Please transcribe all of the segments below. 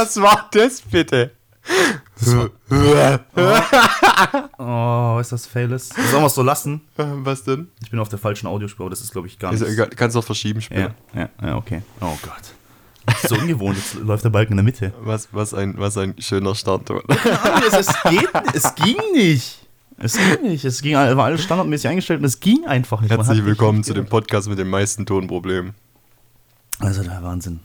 Was war das bitte? Oh, ist das Fails? Sollen wir es so lassen? Was denn? Ich bin auf der falschen Audiospur, aber das ist, glaube ich, gar nicht. kannst du auch verschieben später. Ja, ja, ja, okay. Oh Gott. Das ist so ungewohnt, jetzt läuft der Balken in der Mitte. Was, was, ein, was ein schöner Startton. es, es, geht, es ging nicht. Es ging nicht. Es ging, war alles standardmäßig eingestellt und es ging einfach nicht. Herzlich willkommen nicht zu dem Podcast mit den meisten Tonproblemen. Also der Wahnsinn.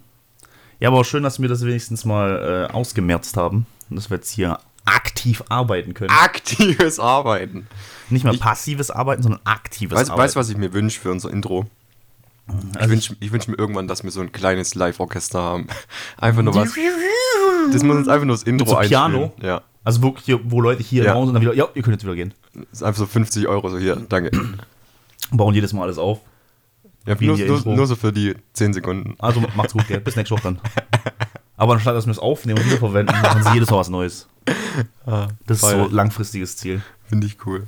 Ja, aber auch schön, dass wir das wenigstens mal äh, ausgemerzt haben. Und dass wir jetzt hier aktiv arbeiten können. Aktives Arbeiten. Nicht mehr ich- passives Arbeiten, sondern aktives Weißt du, Arbeiten. weißt, was ich mir wünsche für unser Intro? Ich Also wünsche ich wünsch mir irgendwann, dass wir so ein kleines Live-Orchester haben. Einfach nur was. Das muss uns einfach nur das Intro so. Piano? Ja. Also hier, wo Leute hier Ja. im Raum sind, dann wieder, ja, ihr könnt jetzt wieder gehen. Das ist einfach so 50 Euro so hier. Danke. Bauen jedes Mal alles auf. Ja, nur, in nur, nur so für die 10 Sekunden. Also macht's gut, gell? Bis nächste Woche dann. Aber anstatt dass wir es aufnehmen und wiederverwenden, machen sie jedes Mal was Neues. Das ist so langfristiges Ziel. Finde ich cool.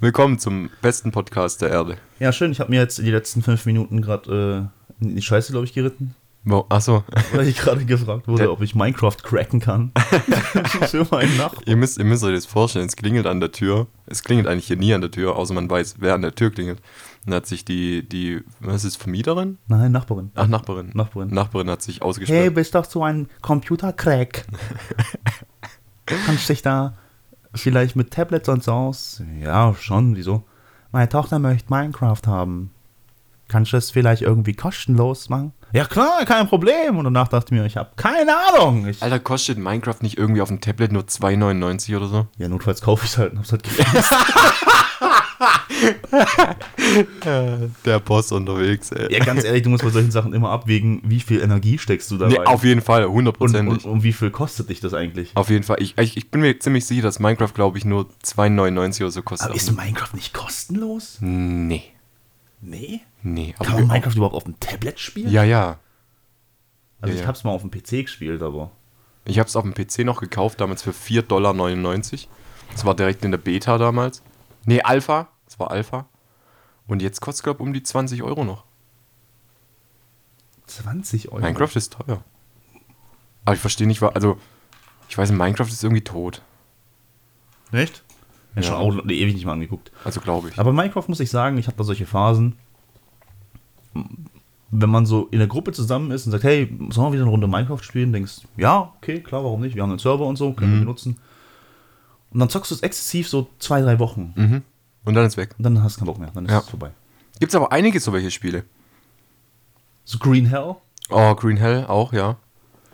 Willkommen zum besten Podcast der Erde. Ja, schön. Ich habe mir jetzt die letzten fünf Minuten gerade äh, in die Scheiße, glaube ich, geritten. Wow. Achso, Weil ich gerade gefragt wurde, Der- ob ich Minecraft cracken kann. Für meinen Nachbarn. ihr müsst, ihr müsst euch das vorstellen, es klingelt an der Tür. Es klingelt eigentlich hier nie an der Tür, außer man weiß, wer an der Tür klingelt. Und dann hat sich die, die, was ist, Vermieterin? Nein, Nachbarin. Ach, Nachbarin. Nachbarin. Nachbarin hat sich Hey, ausgesperrt. bist doch so ein Computercrack. Kannst dich da vielleicht mit Tablets und so aus? Ja, schon. Wieso? Meine Tochter möchte Minecraft haben. Kannst du es vielleicht irgendwie kostenlos machen? Ja klar, kein Problem. Und danach dachte ich mir, ich habe keine Ahnung. Ich, Alter, kostet Minecraft nicht irgendwie auf dem Tablet nur 2,99 oder so? ja, notfalls kaufe ich es halt und hab's halt gefressen. Der Boss unterwegs, ey. ja, ganz ehrlich, du musst bei solchen Sachen immer abwägen, wie viel Energie steckst du da Nee, rein. auf jeden Fall, und, hundertprozentig. und, und wie viel kostet dich das eigentlich? Auf jeden Fall. Ich, ich, ich bin mir ziemlich sicher, dass Minecraft, glaube ich, nur 2,99 oder so kostet. Aber ist Minecraft nicht kostenlos? nee. Nee. Nee. Kann man Minecraft überhaupt auf dem Tablet spielen? Ja, ja. Also Ja, ich ja. hab's mal auf dem PC gespielt, aber. Ich habe es auf dem PC noch gekauft, damals für 4,99 Dollar. Das war direkt in der Beta damals. Nee, Alpha. Das war Alpha. Und jetzt kostet es, glaube ich, um die 20 Euro noch. 20 Euro. Minecraft ist teuer. Aber ich verstehe nicht, also, ich weiß, Minecraft ist irgendwie tot. Echt? Ja, Ja. schon auch ewig nicht mal angeguckt. Also, glaube ich. Aber Minecraft muss ich sagen, ich habe da solche Phasen. Wenn man so in der Gruppe zusammen ist und sagt, hey, sollen wir wieder eine Runde Minecraft spielen? Denkst, ja, okay, klar, warum nicht? Wir haben einen Server und so, können wir benutzen. Und dann zockst du es exzessiv so zwei, drei Wochen. Mhm. Und dann ist weg. Und dann hast du keinen Bock mehr, dann ist Ja. es vorbei. Gibt es aber einige so welche Spiele. So Green Hell? Oh, Green Hell auch, ja.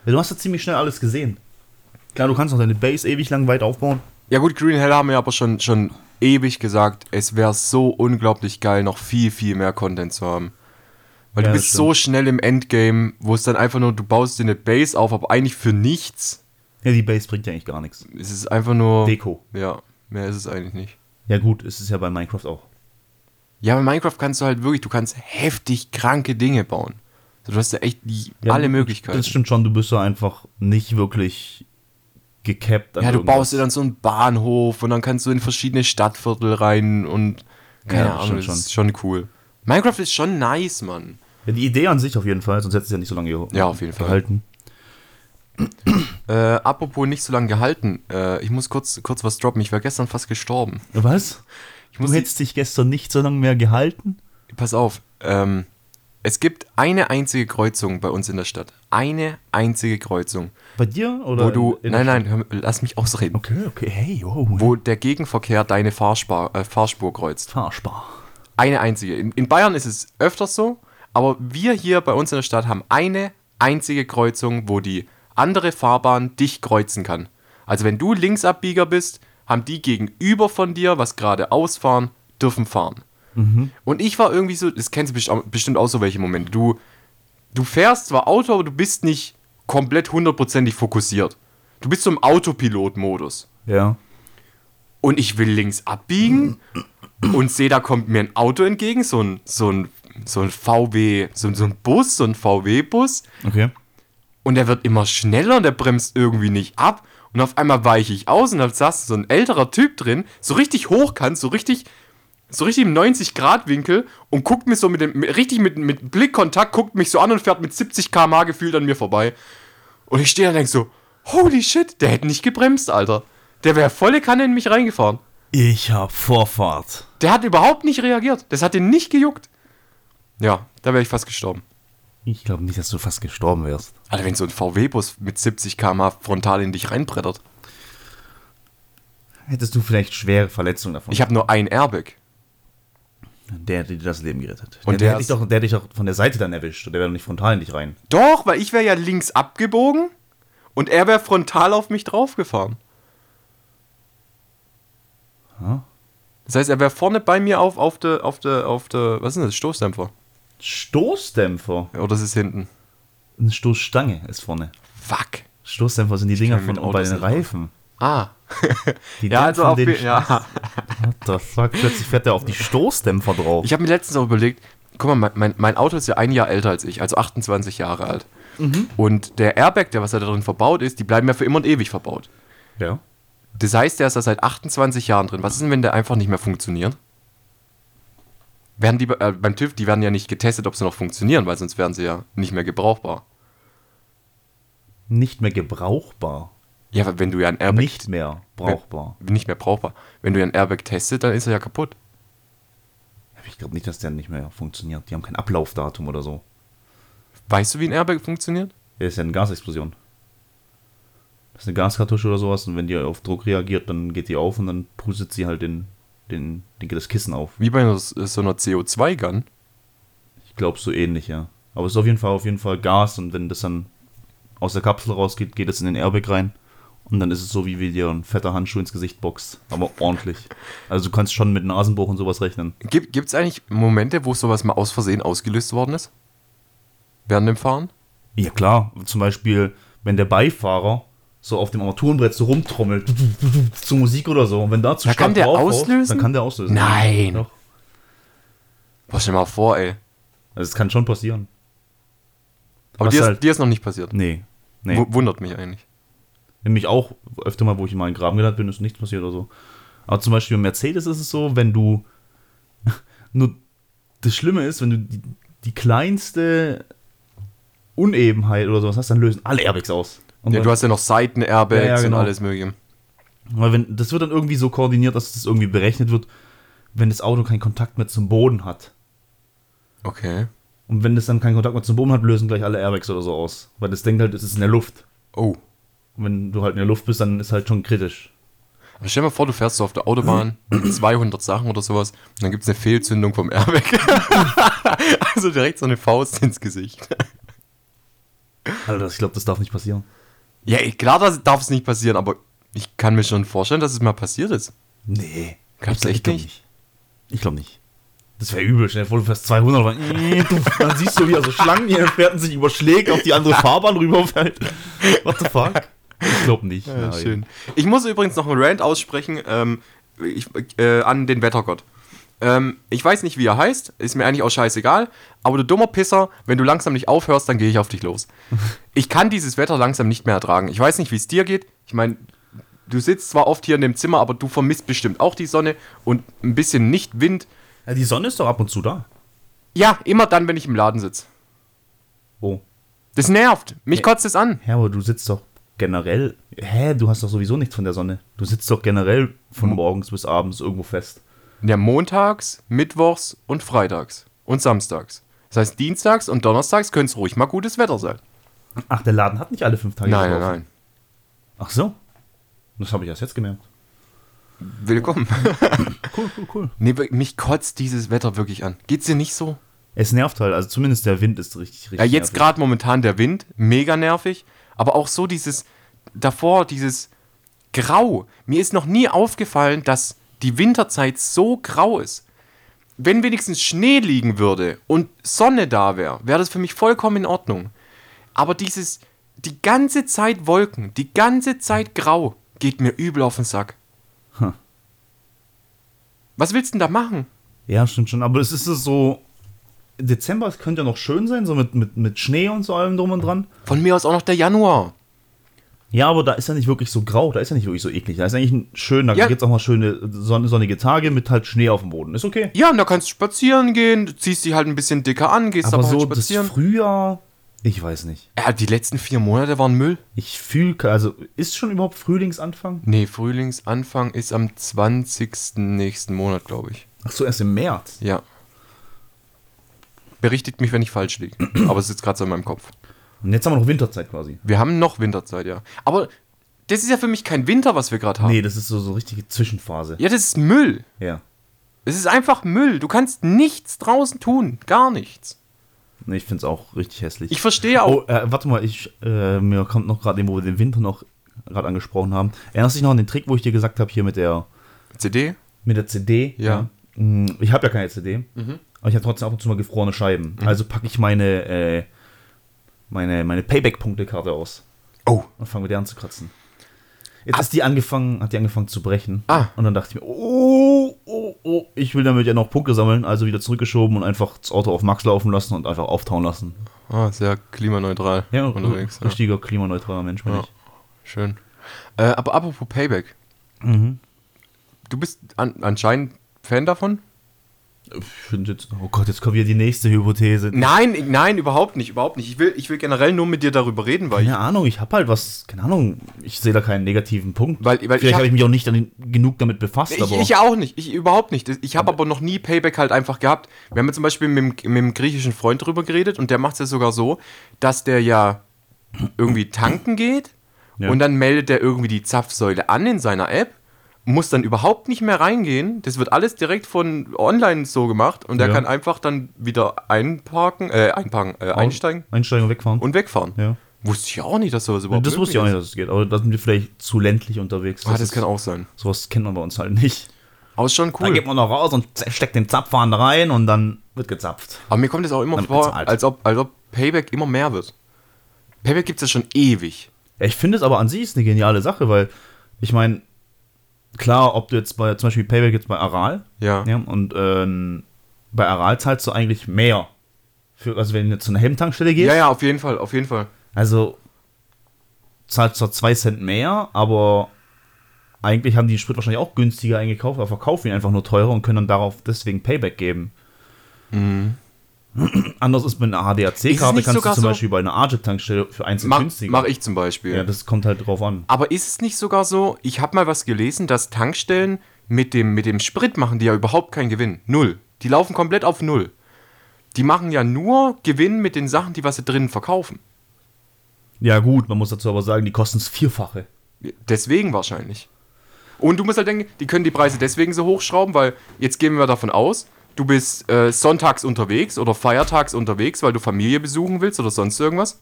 Ja, du hast ja ziemlich schnell alles gesehen. Klar, du kannst noch deine Base ewig lang weit aufbauen. Ja gut, Green Hell haben wir aber schon, schon ewig gesagt, es wäre so unglaublich geil, noch viel, viel mehr Content zu haben. Weil Ja, du bist so schnell im Endgame, wo es dann einfach nur, du baust dir eine Base auf, aber eigentlich für nichts. Ja, die Base bringt ja eigentlich gar nichts. Es ist einfach nur... Deko. Ja, mehr ist es eigentlich nicht. Ja gut, es ist ja bei Minecraft auch. Ja, bei Minecraft kannst du halt wirklich, du kannst heftig kranke Dinge bauen. Also du hast ja echt die, Ja, alle Möglichkeiten. Das stimmt schon, du bist ja einfach nicht wirklich gecapped. an Ja, du irgendwas. baust dir dann so einen Bahnhof und dann kannst du in verschiedene Stadtviertel rein und keine Ja, Ahnung, das ist schon cool. Minecraft ist schon nice, Mann. Ja, die Idee an sich auf jeden Fall, sonst hätte es ja nicht so lange ge Ja, auf jeden Fall. gehalten. Äh, apropos nicht so lange gehalten, äh, ich muss kurz, kurz was droppen. Ich war gestern fast gestorben. Was? Du hättest dich gestern nicht so lange mehr gehalten? pass auf. Ähm, es gibt eine einzige Kreuzung bei uns in der Stadt. Eine einzige Kreuzung, Bei dir? Oder wo du, nein, nein, hör, lass mich ausreden, Okay, okay, hey, oh, wo der Gegenverkehr deine Fahrspar, äh, Fahrspur kreuzt. Fahrspar. Eine einzige. In, in Bayern ist es öfters so, aber wir hier bei uns in der Stadt haben eine einzige Kreuzung, wo die andere Fahrbahn dich kreuzen kann. Also wenn du Linksabbieger bist, haben die gegenüber von dir, was gerade ausfahren, dürfen fahren. Und ich war irgendwie so, das kennst du best- bestimmt auch so welche Momente. Du, du fährst zwar Auto, aber du bist nicht komplett hundertprozentig fokussiert. Du bist so im Autopilot-Modus Ja. und ich will links abbiegen und sehe, da kommt mir ein Auto entgegen, so ein, so ein, so ein VW, so, so ein Bus, so ein VW-Bus Okay. Und der wird immer schneller und der bremst irgendwie nicht ab und auf einmal weiche ich aus und da saß so ein älterer Typ drin, so richtig hochkant, so richtig, so richtig im 90-Grad-Winkel und guckt mich so mit dem, richtig mit, mit Blickkontakt, guckt mich so an und fährt mit 70 km/h gefühlt an mir vorbei. Und ich stehe da und denk so, holy shit, der hätte nicht gebremst, Alter. Der wäre volle Kanne in mich reingefahren. Ich hab Vorfahrt. Der hat überhaupt nicht reagiert. Das hat ihn nicht gejuckt. Ja, da wäre ich fast gestorben. Ich glaube nicht, dass du fast gestorben wärst. Alter, wenn so ein VW-Bus mit 70 km/h frontal in dich reinbrettert. Hättest du vielleicht schwere Verletzungen davon. Ich habe nur ein Airbag. der hätte dir das Leben gerettet. Und der, der hätte dich ist- doch, der hätte dich doch von der Seite dann erwischt. Und der wäre doch nicht frontal in dich rein. Doch, weil ich wäre ja links abgebogen und er wäre frontal auf mich draufgefahren. Ja. Das heißt, er wäre vorne bei mir auf, auf der, auf der, auf der, was ist denn das, Stoßdämpfer? Stoßdämpfer. Oder ist es hinten? Eine Stoßstange ist vorne. Fuck. Stoßdämpfer sind die Dinger kenn mich von mit bei den. Reifen. Ah. Die ja, also auf, den ja. What the fuck? Plötzlich fährt der auf die Stoßdämpfer drauf. Ich habe mir letztens auch überlegt, guck mal, mein, mein, Auto ist ja ein Jahr älter als ich, also 28 Jahre alt. Und der Airbag, der was da drin verbaut ist, die bleiben ja für immer und ewig verbaut. ja. Das heißt, der ist da seit 28 Jahren drin. Was ist denn, wenn der einfach nicht mehr funktioniert? Werden die äh, beim TÜV, die werden ja nicht getestet, ob sie noch funktionieren, weil sonst wären sie ja nicht mehr gebrauchbar. Nicht mehr gebrauchbar. Ja, aber wenn du ja ein Airbag Nicht mehr brauchbar. Wenn, nicht mehr brauchbar. Wenn du ja ein Airbag testet, dann ist er ja kaputt. Ich glaube nicht, dass der nicht mehr funktioniert. Die haben kein Ablaufdatum oder so. Weißt du, wie ein Airbag funktioniert? Der ist ja eine Gasexplosion. Das ist eine Gaskartusche oder sowas und wenn die auf Druck reagiert, dann geht die auf und dann pustet sie halt den, den, den das Kissen auf. Wie bei so einer CO2-Gun. Ich glaube so ähnlich, ja. Aber es ist auf jeden Fall auf jeden Fall Gas und wenn das dann aus der Kapsel rausgeht, geht es in den Airbag rein. Und dann ist es so, wie wie dir ein fetter Handschuh ins Gesicht boxt. Aber ordentlich. Also du kannst schon mit Nasenbruch und sowas rechnen. Gibt es eigentlich Momente, wo sowas mal aus Versehen ausgelöst worden ist? Während dem Fahren? Ja klar, zum Beispiel, wenn der Beifahrer so auf dem Armaturenbrett so rumtrommelt, zur Musik oder so, und wenn da zu Da kann der auslösen? Dann kann der auslösen. Nein. Doch. Boah, stell dir mal vor, ey. Also es kann schon passieren. Aber dir ist, halt- dir ist noch nicht passiert. Nee. Nee. Wundert mich eigentlich. Nämlich auch öfter mal, wo ich mal in den Graben gelandet bin, ist nichts passiert oder so. Aber zum Beispiel bei Mercedes ist es so, wenn du nur das Schlimme ist, wenn du die, die kleinste Unebenheit oder sowas hast, dann lösen alle Airbags aus. Und Ja, du hast ja noch Seiten-Airbags Ja, ja, genau. und alles mögliche. Weil wenn, das wird dann irgendwie so koordiniert, dass das irgendwie berechnet wird, wenn das Auto keinen Kontakt mehr zum Boden hat. Okay. Und wenn das dann keinen Kontakt mehr zum Boden hat, lösen gleich alle Airbags oder so aus. Weil das denkt halt, es ist in der Luft. Oh. Und wenn du halt in der Luft bist, dann ist halt schon kritisch. Aber stell dir mal vor, du fährst so auf der Autobahn mit 200 Sachen oder sowas und dann gibt es eine Fehlzündung vom Airbag. also direkt so eine Faust ins Gesicht. Alter, ich glaube, das darf nicht passieren. Ja, klar das darf es nicht passieren, aber ich kann mir schon vorstellen, dass es mal passiert ist. Nee. Ich echt glaub nicht? Ich glaube nicht. Das wäre übel. Dir vor, du fährst 200 und dann, dann siehst du, wie er so Schlangen hier fährt und sich überschlägt, auf die andere Fahrbahn rüberfällt. What the fuck? Ich glaube nicht. Ja, schön. Ich muss übrigens noch einen Rant aussprechen ähm, ich, äh, an den Wettergott. Ähm, ich weiß nicht, wie er heißt, ist mir eigentlich auch scheißegal, aber du dummer Pisser, wenn du langsam nicht aufhörst, dann gehe ich auf dich los. Ich kann dieses Wetter langsam nicht mehr ertragen. Ich weiß nicht, wie es dir geht. Ich meine, du sitzt zwar oft hier in dem Zimmer, aber du vermisst bestimmt auch die Sonne und ein bisschen nicht Wind. Ja, die Sonne ist doch ab und zu da. Ja, immer dann, wenn ich im Laden sitze. Oh. Das nervt. Mich kotzt es an. Ja, aber du sitzt doch generell. Hä, du hast doch sowieso nichts von der Sonne. Du sitzt doch generell von morgens bis abends irgendwo fest. Ja, montags, mittwochs und freitags und samstags. Das heißt, dienstags und donnerstags könnte es ruhig mal gutes Wetter sein. Ach, der Laden hat nicht alle fünf Tage. Nein, nein, nein. Ach so. Das habe ich erst jetzt gemerkt. Willkommen. Cool, cool, cool. nee, mich kotzt dieses Wetter wirklich an. Geht's dir nicht so? Es nervt halt. Also zumindest der Wind ist richtig, richtig Ja, jetzt gerade momentan der Wind, mega nervig. Aber auch so dieses, davor dieses Grau. Mir ist noch nie aufgefallen, dass die Winterzeit so grau ist. Wenn wenigstens Schnee liegen würde und Sonne da wäre, wäre das für mich vollkommen in Ordnung. Aber dieses, die ganze Zeit Wolken, die ganze Zeit grau, geht mir übel auf den Sack. Hm. Was willst du denn da machen? Ja, stimmt schon. Aber es ist so. Dezember es könnte ja noch schön sein, so mit, mit, mit Schnee und so allem drum und dran. Von mir aus auch noch der Januar. Ja, aber da ist ja nicht wirklich so grau, da ist ja nicht wirklich so eklig. Da ist eigentlich ein schöner, Ja. da gibt es auch mal schöne sonn sonnige Tage mit halt Schnee auf dem Boden. Ist okay. Ja, und da kannst du spazieren gehen, du ziehst dich halt ein bisschen dicker an, gehst Aber aber, so halt das spazieren. Frühjahr, Ich weiß nicht. Ja, die letzten vier Monate waren Müll. Ich fühle, also ist schon überhaupt Frühlingsanfang? Nee, Frühlingsanfang ist am 20. nächsten Monat, glaube ich. Ach so, erst im März. Ja. Berichtigt mich, wenn ich falsch liege. Aber es sitzt gerade so in meinem Kopf. Und jetzt haben wir noch Winterzeit quasi. Wir haben noch Winterzeit, ja. Aber das ist ja für mich kein Winter, was wir gerade haben. Nee, das ist so so richtige Zwischenphase. Ja, das ist Müll. Ja. Es ist einfach Müll. Du kannst nichts draußen tun. Gar nichts. Nee, ich finde es auch richtig hässlich. Ich verstehe auch. oh, äh, warte mal, ich, äh, mir kommt noch gerade, wo wir den Winter noch gerade angesprochen haben. Erinnerst du dich noch an den Trick, wo ich dir gesagt habe, hier mit der, CD? mit der CD? Ja. Mm, Ich habe ja keine CD, aber ich habe trotzdem ab und zu mal gefrorene Scheiben. Also packe ich meine, äh, meine, meine Payback-Punktekarte aus Oh. und fange mit der an zu kratzen. Jetzt ist die angefangen, hat die angefangen zu brechen. Ah. Und dann dachte ich mir, oh, oh, oh, ich will damit ja noch Punkte sammeln, also wieder zurückgeschoben und einfach das Auto auf Max laufen lassen und einfach auftauen lassen. Ah, sehr klimaneutral Ja, unterwegs. Ja. richtiger klimaneutraler Mensch bin Ja. ich. Schön. Äh, aber apropos Payback. Mhm. Du bist an, anscheinend Fan davon? Ich jetzt, oh Gott, jetzt kommt wieder die nächste Hypothese. Nein, ich- nein, überhaupt nicht, überhaupt nicht. Ich will, ich will generell nur mit dir darüber reden, weil ich, Keine Ahnung, ich habe halt was, keine Ahnung, ich sehe da keinen negativen Punkt. Weil- weil ich Vielleicht hab- habe ich mich auch nicht genug damit befasst, ich, ich auch nicht, ich überhaupt nicht. Ich habe aber noch nie Payback halt einfach gehabt. Wir haben ja zum Beispiel mit, dem- mit dem griechischen Freund drüber geredet und der macht es ja sogar so, dass der ja irgendwie tanken geht Ja. und dann meldet der irgendwie die Zapfsäule an in seiner App, muss dann überhaupt nicht mehr reingehen. Das wird alles direkt von online so gemacht und der Ja. kann einfach dann wieder einparken, äh, einparken, äh, einsteigen einsteigen und wegfahren. und wegfahren. ja. Wusste ich auch nicht, dass sowas überhaupt das wusste ich auch nicht, dass es geht, aber da sind wir vielleicht zu ländlich unterwegs. ist. Ah, das ist- kann auch sein. Sowas kennt man bei uns halt nicht. Aber ist schon cool. geht man noch raus und steckt den Zapfhahn rein und dann wird gezapft. Aber mir kommt es auch immer vor, als ob, als ob Payback immer mehr wird. Payback gibt es ja schon ewig. Ja, ich finde es aber an sich ist eine geniale Sache, weil ich meine, klar, ob du jetzt bei zum Beispiel Payback jetzt bei Aral, Ja. ja, und ähm, bei Aral zahlst du eigentlich mehr. Für, also wenn du jetzt zu einer Helmtankstelle gehst, Ja, ja, auf jeden Fall, auf jeden Fall. also zahlst zwar 2 Cent mehr, aber eigentlich haben die den Sprit wahrscheinlich auch günstiger eingekauft, aber verkaufen ihn einfach nur teurer und können dann darauf deswegen Payback geben. Anders ist mit einer nicht kannst du zum so- Beispiel bei einer Arjet-Tankstelle für 1 Cent Mach, günstiger. mach ich zum Beispiel. Ja, das kommt halt drauf an. Aber ist es nicht sogar so, ich habe mal was gelesen, dass Tankstellen mit dem, mit dem Sprit machen die ja überhaupt keinen Gewinn. Null. Die laufen komplett auf Null. Die machen ja nur Gewinn mit den Sachen, die was sie drinnen verkaufen. Ja, gut, man muss dazu aber sagen, die kosten das Vierfache. Deswegen wahrscheinlich. Und du musst halt denken, die können die Preise deswegen so hochschrauben, weil jetzt gehen wir davon aus, du bist äh, sonntags unterwegs oder feiertags unterwegs, weil du Familie besuchen willst oder sonst irgendwas.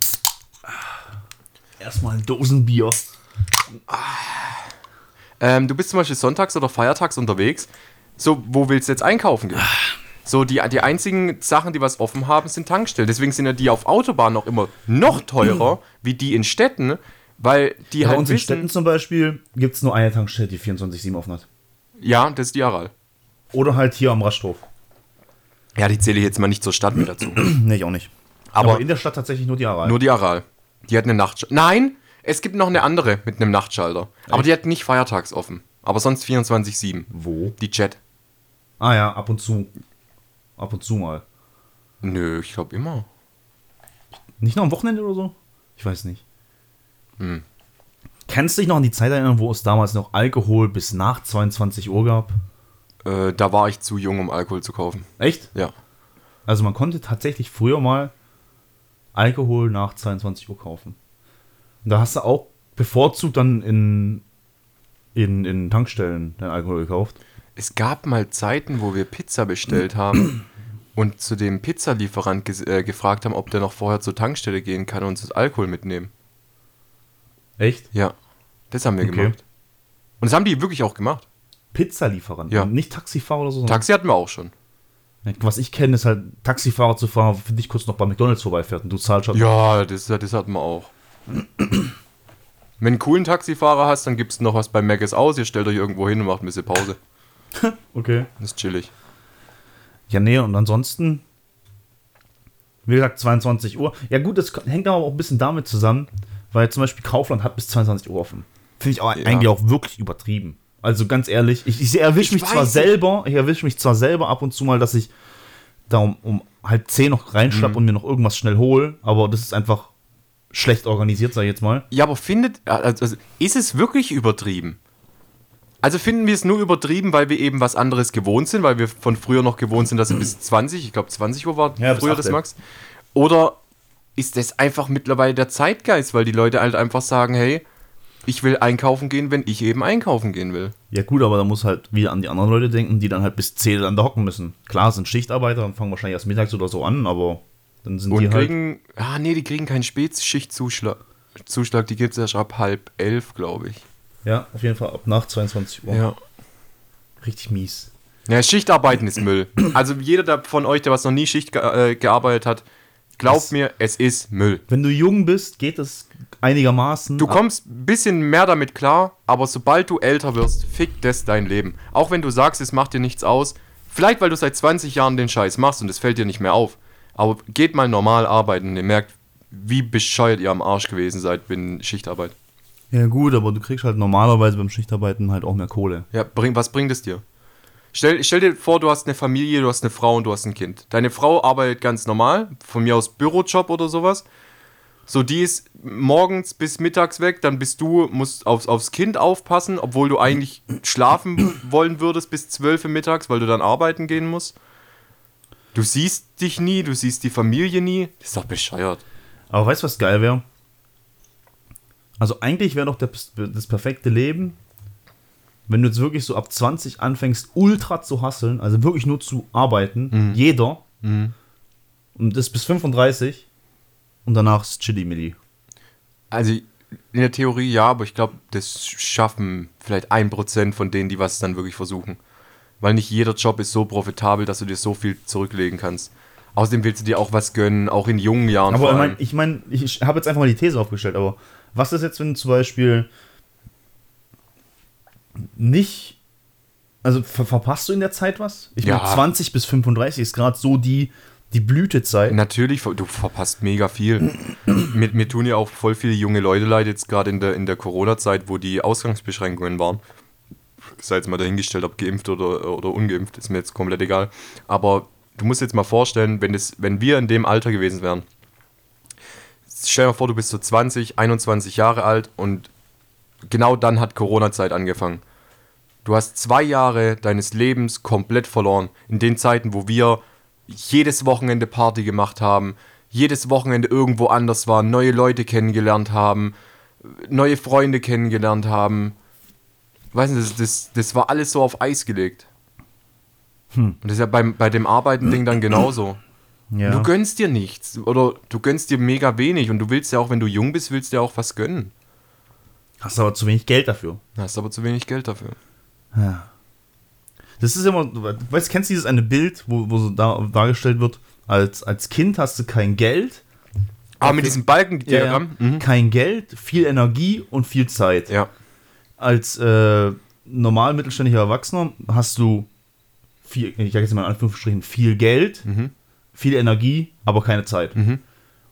Erstmal ein Dosenbier. Ähm, du bist zum Beispiel sonntags oder feiertags unterwegs. So, wo willst du jetzt einkaufen gehen? So, die, die einzigen Sachen, die was offen haben, sind Tankstellen. Deswegen sind ja die auf Autobahnen noch immer noch teurer, wie die in Städten, weil die Bei halt uns in Städten zum Beispiel gibt es nur eine Tankstelle, die 24-7 offen hat. ja, das ist die Aral. Oder halt hier am Rasthof. Ja, die zähle ich jetzt mal nicht zur Stadt mit dazu. nee, ich auch nicht. Aber, Aber in der Stadt tatsächlich nur die Aral. Nur die Aral. Die hat eine Nachtschalter. Nein, es gibt noch eine andere mit einem Nachtschalter. Aber die hat nicht feiertags offen. Aber sonst 24-7. Wo? Die Chat. Ah ja, ab und zu. Ab und zu mal. Nö, ich glaube immer. Nicht nur am Wochenende oder so? Ich weiß nicht. Hm. Kannst du dich noch an die Zeit erinnern, wo es damals noch Alkohol bis nach 22 Uhr gab? Äh, da war ich zu jung, um Alkohol zu kaufen. Echt? Ja. Also man konnte tatsächlich früher mal Alkohol nach 22 Uhr kaufen. Und da hast du auch bevorzugt dann in, in, in Tankstellen den Alkohol gekauft. Es gab mal Zeiten, wo wir Pizza bestellt haben und zu dem Pizzalieferant ges- äh, gefragt haben, ob der noch vorher zur Tankstelle gehen kann und uns das Alkohol mitnehmen. Echt? Ja, das haben wir Okay. gemacht. Und das haben die wirklich auch gemacht. Pizzalieferant. Ja. Nicht Taxifahrer oder so. Taxi hatten wir auch schon. Was ich kenne, ist halt Taxifahrer zu fahren, für dich kurz noch bei McDonalds vorbeifährt und du zahlst schon. Ja, das, das hatten wir auch. Wenn du einen coolen Taxifahrer hast, dann gibst du noch was bei Maggis aus, ihr stellt euch irgendwo hin und macht ein bisschen Pause. Okay. Das ist chillig. Ja, nee, und ansonsten, wie gesagt, 22 Uhr. Ja, gut, das hängt aber auch ein bisschen damit zusammen, weil zum Beispiel Kaufland hat bis 22 Uhr offen. Finde ich auch Ja. eigentlich auch wirklich übertrieben. Also ganz ehrlich, ich, ich erwische Ich mich zwar selber, ich erwische mich zwar selber ab und zu mal, dass ich da um, um halb zehn noch reinschlapp und mir noch irgendwas schnell hole, aber das ist einfach schlecht organisiert, sag ich jetzt mal. Ja, aber findet, also also ist es wirklich übertrieben? Also finden wir es nur übertrieben, weil wir eben was anderes gewohnt sind, weil wir von früher noch gewohnt sind, dass es bis 20, ich glaube 20 Uhr war Ja, früher 8, das. Max. Oder ist das einfach mittlerweile der Zeitgeist, weil die Leute halt einfach sagen, hey, ich will einkaufen gehen, wenn ich eben einkaufen gehen will. Ja gut, aber da muss halt wieder an die anderen Leute denken, die dann halt bis 10 dann da hocken müssen. Klar, sind Schichtarbeiter und fangen wahrscheinlich erst mittags oder so an, aber dann sind Und die halt... kriegen, ah nee, die kriegen keinen Spätschichtzuschlag, Zuschlag, die gibt es erst ab halb elf, glaube ich. Ja, auf jeden Fall ab nach 22 Uhr. Ja. Richtig mies. Ja, Schichtarbeiten ist Müll. Also jeder der von euch, der was noch nie Schicht ge äh, gearbeitet hat, glaubt Das- mir, es ist Müll. Wenn du jung bist, geht es einigermaßen. Du kommst ein bisschen mehr damit klar, aber sobald du älter wirst, fickt das dein Leben. Auch wenn du sagst, es macht dir nichts aus. Vielleicht, weil du seit 20 Jahren den Scheiß machst und es fällt dir nicht mehr auf. Aber geht mal normal arbeiten und ihr merkt, wie bescheuert ihr am Arsch gewesen seid in Schichtarbeit. Ja gut, aber du kriegst halt normalerweise beim Schichtarbeiten halt auch mehr Kohle. Ja, bring, was bringt es dir? Stell, stell dir vor, du hast eine Familie, du hast eine Frau und du hast ein Kind. Deine Frau arbeitet ganz normal, von mir aus Bürojob oder sowas. So, die ist morgens bis mittags weg, dann bist du, musst aufs, aufs Kind aufpassen, obwohl du eigentlich schlafen wollen würdest bis 12 Uhr mittags, weil du dann arbeiten gehen musst. Du siehst dich nie, du siehst die Familie nie. Das ist doch bescheuert. Aber weißt du, was geil wäre? Also eigentlich wäre doch das, das perfekte Leben, wenn du jetzt wirklich so ab 20 anfängst, ultra zu hasseln, also wirklich nur zu arbeiten, jeder, und das bis 35 und danach ist Chili Milli. Also in der Theorie ja, aber ich glaube, das schaffen vielleicht ein Prozent von denen, die was dann wirklich versuchen. Weil nicht jeder Job ist so profitabel, dass du dir so viel zurücklegen kannst. Außerdem willst du dir auch was gönnen, auch in jungen Jahren Aber vor ich allem. meine, ich, mein, ich habe jetzt einfach mal die These aufgestellt, aber was ist jetzt, wenn du zum Beispiel nicht, also ver verpasst du in der Zeit was? Ich Ja. meine, 20 bis 35 ist gerade so die, die Blütezeit. Natürlich, du verpasst mega viel. mir, mir tun ja auch voll viele junge Leute leid, jetzt gerade in der, in der Corona-Zeit, wo die Ausgangsbeschränkungen waren. Sei jetzt mal dahingestellt, ob geimpft oder, oder ungeimpft, ist mir jetzt komplett egal. Aber du musst jetzt mal vorstellen, wenn, das, wenn wir in dem Alter gewesen wären, stell dir mal vor, du bist so 20, 21 Jahre alt und genau dann hat Corona-Zeit angefangen. Du hast zwei Jahre deines Lebens komplett verloren. In den Zeiten, wo wir jedes Wochenende Party gemacht haben, jedes Wochenende irgendwo anders waren, neue Leute kennengelernt haben, neue Freunde kennengelernt haben. Weiß nicht, das, das, das war alles so auf Eis gelegt. Und das ist ja beim, bei dem Arbeiten-Ding dann genauso. ja. Du gönnst dir nichts oder du gönnst dir mega wenig und du willst ja auch, wenn du jung bist, willst du ja auch was gönnen. Hast aber zu wenig Geld dafür. Hast aber zu wenig Geld dafür. Ja. Das ist immer, du weißt, kennst du dieses eine Bild, wo, wo so da, dargestellt wird, als, als Kind hast du kein Geld, Aber mit diesem Balkendiagramm? Mhm. kein Geld, viel Energie und viel Zeit. Ja. Als äh, normal mittelständiger Erwachsener hast du viel, ich sage jetzt mal in Anführungsstrichen, viel Geld, Mhm. viel Energie, aber keine Zeit. Mhm.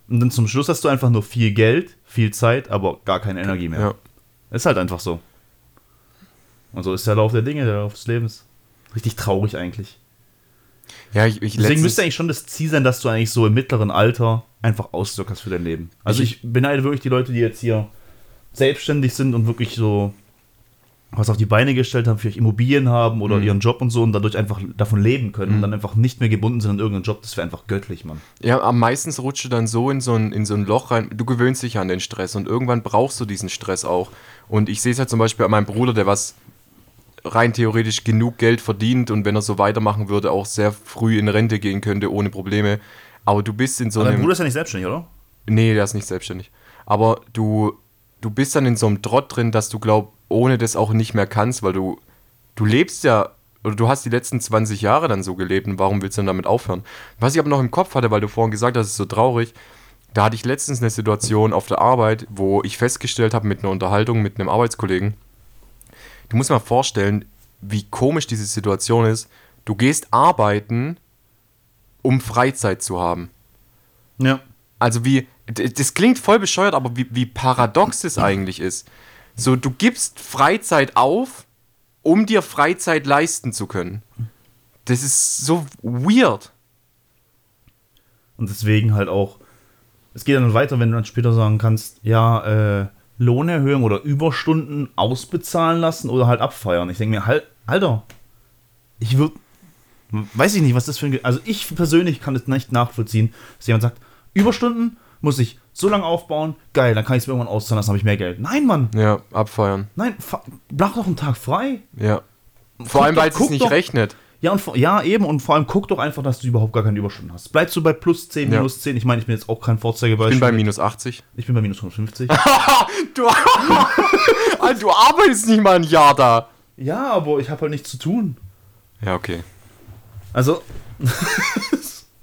Und dann zum Schluss hast du einfach nur viel Geld, viel Zeit, aber gar keine Energie mehr. Ja. Ist halt einfach so. Und so ist der Lauf der Dinge, der Lauf des Lebens. Richtig traurig eigentlich. Ja, ich, ich Deswegen müsste eigentlich schon das Ziel sein, dass du eigentlich so im mittleren Alter einfach auszockerst für dein Leben. Also ich, beneide wirklich die Leute, die jetzt hier selbstständig sind und wirklich so was auf die Beine gestellt haben, vielleicht Immobilien haben oder Mhm. ihren Job und so und dadurch einfach davon leben können und dann einfach nicht mehr gebunden sind an irgendeinen Job. Das wäre einfach göttlich, Mann. Ja, am meisten rutscht du dann so in so, ein, in so ein Loch rein. Du gewöhnst dich an den Stress und irgendwann brauchst du diesen Stress auch. Und ich sehe es halt zum Beispiel an meinem Bruder, der was rein theoretisch genug Geld verdient und wenn er so weitermachen würde, auch sehr früh in Rente gehen könnte, ohne Probleme. Aber du bist in so Aber dein einem. Bruder ist ja nicht selbstständig, oder? Nee, der ist nicht selbstständig. Aber du, du bist dann in so einem Trott drin, dass du glaub, ohne das auch nicht mehr kannst, weil du, du lebst ja, oder du hast die letzten 20 Jahre dann so gelebt und warum willst du dann damit aufhören? Was ich aber noch im Kopf hatte, weil du vorhin gesagt hast, es ist so traurig, da hatte ich letztens eine Situation auf der Arbeit, wo ich festgestellt habe mit einer Unterhaltung mit einem Arbeitskollegen, du musst dir mal vorstellen, wie komisch diese Situation ist. Du gehst arbeiten, um Freizeit zu haben. Ja. Also wie, das klingt voll bescheuert, aber wie, wie paradox es eigentlich ist. So, du gibst Freizeit auf, um dir Freizeit leisten zu können. Das ist so weird. Und deswegen halt auch, es geht dann weiter, wenn du dann später sagen kannst, ja, äh, Lohnerhöhung oder Überstunden ausbezahlen lassen oder halt abfeiern. Ich denke mir, halt, Alter, ich würde, weiß ich nicht, was das für ein, also ich persönlich kann es nicht nachvollziehen, dass jemand sagt, Überstunden muss ich so lange aufbauen, geil, dann kann ich es mir irgendwann auszahlen lassen, habe ich mehr Geld. Nein, Mann, Ja, abfeuern. nein, mach doch einen Tag frei. Ja. Guck Vor allem, doch- weil es guck nicht doch- rechnet. Ja, und ja, eben, und vor allem guck doch einfach, dass du überhaupt gar keine Überstunden hast. Bleibst du bei plus 10, Ja. minus 10? Ich meine, ich bin jetzt auch kein Vorzeigebeispiel. Ich bin bei minus 80. Ich bin bei minus 150. Du, du arbeitest nicht mal ein Jahr da. ja, aber ich habe halt nichts zu tun. Ja, okay. Also,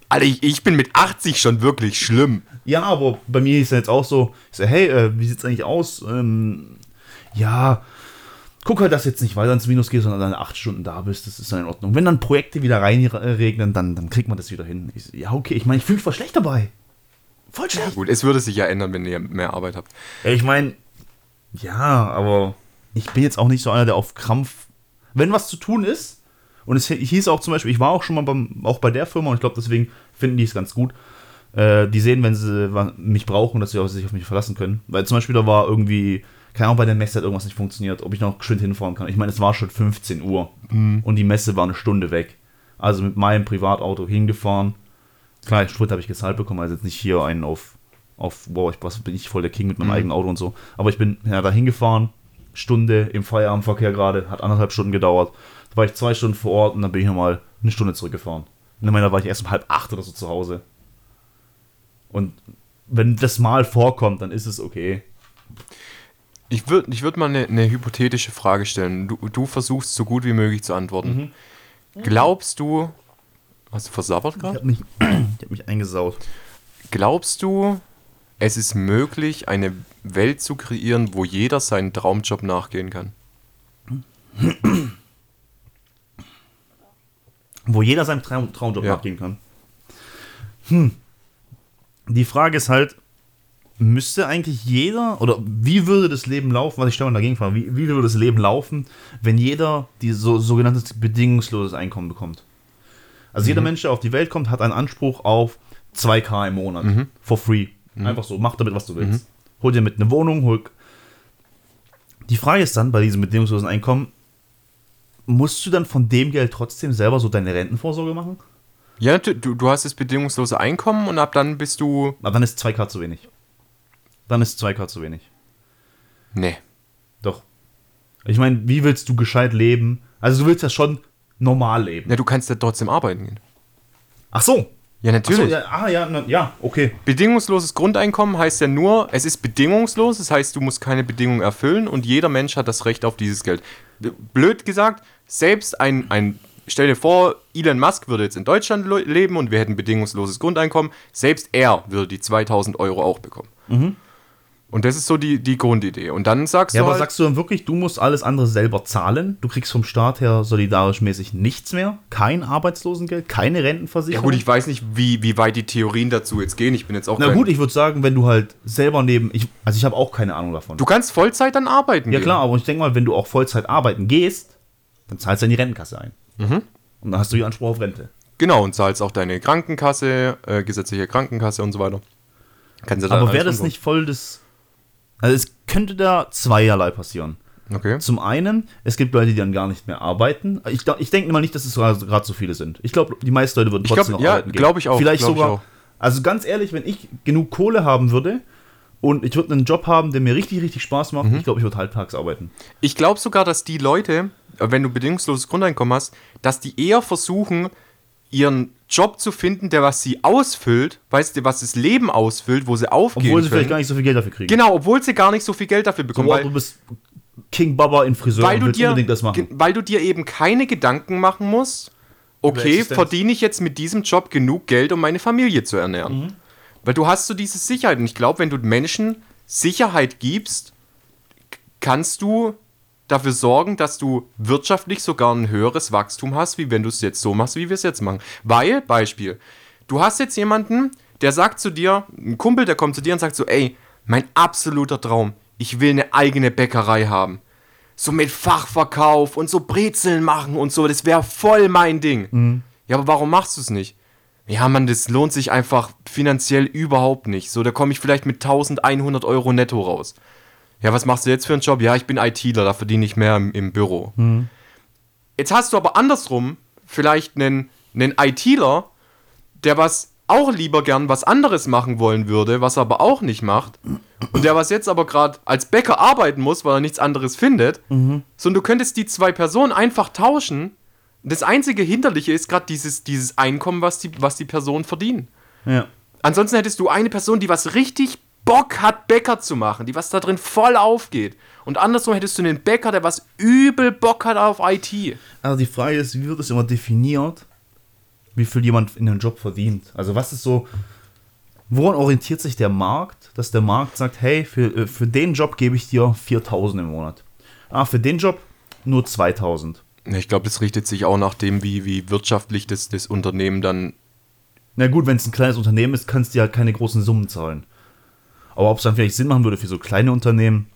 Alter, ich, ich bin mit 80 schon wirklich schlimm. ja, aber bei mir ist ja jetzt auch so, ich so, hey, äh, wie sieht's eigentlich aus? Ähm, ja, guck halt, dass du jetzt nicht weiter ins Minus gehst, sondern dann acht Stunden da bist, das ist dann in Ordnung. Wenn dann Projekte wieder reinregnen, dann, dann kriegt man das wieder hin. Ich ja, okay, ich meine, ich fühle mich voll schlecht dabei. Voll schlecht. Gut, es würde sich ja ändern, wenn ihr mehr Arbeit habt. Ja, ich meine, ja, aber ich bin jetzt auch nicht so einer, der auf Krampf. Wenn was zu tun ist, und es hieß auch zum Beispiel, ich war auch schon mal beim, auch bei der Firma und ich glaube, deswegen finden die es ganz gut. Äh, die sehen, wenn sie mich brauchen, dass sie sich auf mich verlassen können. Weil zum Beispiel da war irgendwie, keine Ahnung, bei der Messe hat irgendwas nicht funktioniert, ob ich noch geschwind hinfahren kann. Ich meine, es war schon 15 Uhr und die Messe war eine Stunde weg. Also mit meinem Privatauto hingefahren. Klar, Sprit habe ich gezahlt bekommen, also jetzt nicht hier einen auf, auf wow, ich was, bin ich voll der King mit meinem eigenen Auto und so. Aber ich bin ja, da hingefahren, Stunde im Feierabendverkehr gerade, hat anderthalb Stunden gedauert. Da war ich zwei Stunden vor Ort und dann bin ich nochmal eine Stunde zurückgefahren. Und dann war ich erst um halb acht oder so zu Hause. Und wenn das mal vorkommt, dann ist es okay. Ich würde ich würd mal eine, eine hypothetische Frage stellen. Du, du versuchst so gut wie möglich zu antworten. Glaubst du, hast du versabbert Ich gerade? habe mich, ich hab mich eingesaut. Glaubst du, es ist möglich, eine Welt zu kreieren, wo jeder seinen Traumjob nachgehen kann? Wo jeder seinem Traum, Traumjob Ja. nachgehen kann. Hm. Die Frage ist halt, müsste eigentlich jeder, oder wie würde das Leben laufen, was ich stelle mal dagegen frage, wie, wie würde das Leben laufen, wenn jeder die so, sogenanntes bedingungsloses Einkommen bekommt? Also jeder Mensch, der auf die Welt kommt, hat einen Anspruch auf 2K im Monat. For free. Einfach so, mach damit, was du willst. Hol dir mit eine Wohnung, hol. Die Frage ist dann bei diesem bedingungslosen Einkommen, musst du dann von dem Geld trotzdem selber so deine Rentenvorsorge machen? Ja, du, du hast das bedingungslose Einkommen und ab dann bist du. Aber dann ist 2K zu wenig. Dann ist 2K zu wenig. Nee. Doch. Ich meine, wie willst du gescheit leben? Also du willst ja schon normal leben. Ja, du kannst ja trotzdem arbeiten gehen. Ach so. Ja, Ach so natürlich. ja, ah ja, na, ja, okay. Bedingungsloses Grundeinkommen heißt ja nur, es ist bedingungslos, das heißt, du musst keine Bedingungen erfüllen und jeder Mensch hat das Recht auf dieses Geld. Blöd gesagt, selbst ein, ein stell dir vor, Elon Musk würde jetzt in Deutschland leben und wir hätten bedingungsloses Grundeinkommen, selbst er würde die 2000 Euro auch bekommen. Und das ist so die, die Grundidee. Und dann sagst Ja, du aber halt, sagst du dann wirklich, du musst alles andere selber zahlen? Du kriegst vom Staat her solidarisch mäßig nichts mehr? Kein Arbeitslosengeld? Keine ja Rentenversicherung? gut, ich weiß nicht, wie, wie weit die Theorien dazu jetzt gehen. Ich bin jetzt auch Na gut, ich würde sagen, wenn du halt selber neben. Ich, also ich habe auch keine Ahnung davon. Du kannst Vollzeit dann arbeiten ja gehen. klar, aber ich denke mal, wenn du auch Vollzeit arbeiten gehst, dann zahlst du in die Rentenkasse ein. Mhm. Und dann hast du hier Anspruch auf Rente. Genau, und zahlst auch deine Krankenkasse, äh, gesetzliche Krankenkasse und so weiter. Kannst du dann Aber wäre das nicht voll das. Also es könnte da zweierlei passieren. Okay. Zum einen, es gibt Leute, die dann gar nicht mehr arbeiten. Ich, ich denke mal nicht, dass es gerade so viele sind. Ich glaube, die meisten Leute würden trotzdem glaub- noch ja, arbeiten gehen. glaub ich auch, Vielleicht sogar. auch. Also ganz ehrlich, wenn ich genug Kohle haben würde und ich würde einen Job haben, der mir richtig, richtig Spaß macht, Mhm. ich glaube, ich würde halbtags arbeiten. Ich glaube sogar, dass die Leute, wenn du bedingungsloses Grundeinkommen hast, dass die eher versuchen, ihren Job zu finden, der was sie ausfüllt, weißt du, was das Leben ausfüllt, wo sie aufgehen Obwohl sie können. vielleicht gar nicht so viel Geld dafür kriegen. genau, obwohl sie gar nicht so viel Geld dafür bekommen, So, weil, du bist King Baba in Friseur weil, und du dir, unbedingt das machen. weil du dir eben keine Gedanken machen musst, okay, verdiene ich jetzt mit diesem Job genug Geld, um meine Familie zu ernähren. Mhm. Weil du hast so diese Sicherheit. Und ich glaube, wenn du Menschen Sicherheit gibst, kannst du dafür sorgen, dass du wirtschaftlich sogar ein höheres Wachstum hast, wie wenn du es jetzt so machst, wie wir es jetzt machen. Weil, Beispiel, du hast jetzt jemanden, der sagt zu dir, ein Kumpel, der kommt zu dir und sagt so, ey, mein absoluter Traum, ich will eine eigene Bäckerei haben. So mit Fachverkauf und so Brezeln machen und so, das wäre voll mein Ding. Ja, aber warum machst du es nicht? Ja, Mann, das lohnt sich einfach finanziell überhaupt nicht. So, da komme ich vielleicht mit 1100 Euro netto raus. Ja, was machst du jetzt für einen Job? Ja, ich bin ITler, da verdiene ich mehr im, im Büro. Jetzt hast du aber andersrum vielleicht einen, einen ITler, der was auch lieber gern was anderes machen wollen würde, was er aber auch nicht macht. Und der was jetzt aber gerade als Bäcker arbeiten muss, weil er nichts anderes findet. So, und du könntest die zwei Personen einfach tauschen. Das einzige Hinderliche ist gerade dieses, dieses Einkommen, was die, was die Personen verdienen. Ja. Ansonsten hättest du eine Person, die was richtig Bock hat, Bäcker zu machen, die was da drin voll aufgeht. Und andersrum hättest du einen Bäcker, der was übel Bock hat auf IT. Also die Frage ist, wie wird es immer definiert, wie viel jemand in einem Job verdient? Also was ist so, woran orientiert sich der Markt, dass der Markt sagt, hey, für, äh, für den Job gebe ich dir 4000 im Monat. Ah, für den Job nur 2000. Ich glaube, das richtet sich auch nach dem, wie, wie wirtschaftlich das, das Unternehmen dann. Na gut, wenn es ein kleines Unternehmen ist, kannst du ja keine großen Summen zahlen. Aber ob es dann vielleicht Sinn machen würde für so kleine Unternehmen,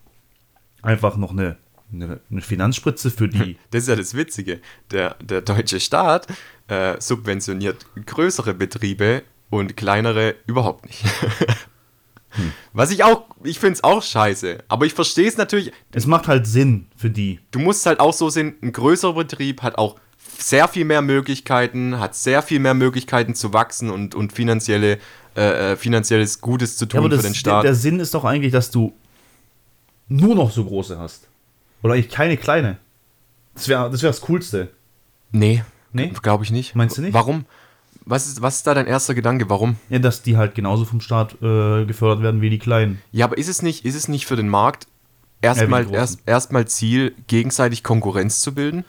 einfach noch eine, eine, eine Finanzspritze für die. Das ist ja das Witzige. Der, der deutsche Staat äh, subventioniert größere Betriebe und kleinere überhaupt nicht. Was ich auch, ich finde es auch scheiße. Aber ich verstehe es natürlich. es macht halt Sinn für die. Du musst halt auch so sehen, ein größerer Betrieb hat auch sehr viel mehr Möglichkeiten, hat sehr viel mehr Möglichkeiten zu wachsen und, und finanzielle, äh, äh, finanzielles Gutes zu Ja, tun aber das, für den der, Staat. der Sinn ist doch eigentlich, dass du nur noch so große hast. Oder eigentlich keine kleine. Das wäre das, wär das Coolste. nee, Nee? glaube ich nicht. Meinst du nicht? Warum? Was ist, was ist da dein erster Gedanke? Warum? Ja, dass die halt genauso vom Staat äh, gefördert werden wie die Kleinen. Ja, aber ist es nicht, ist es nicht für den Markt erstmal Ja, erst, erstmal Ziel, gegenseitig Konkurrenz zu bilden?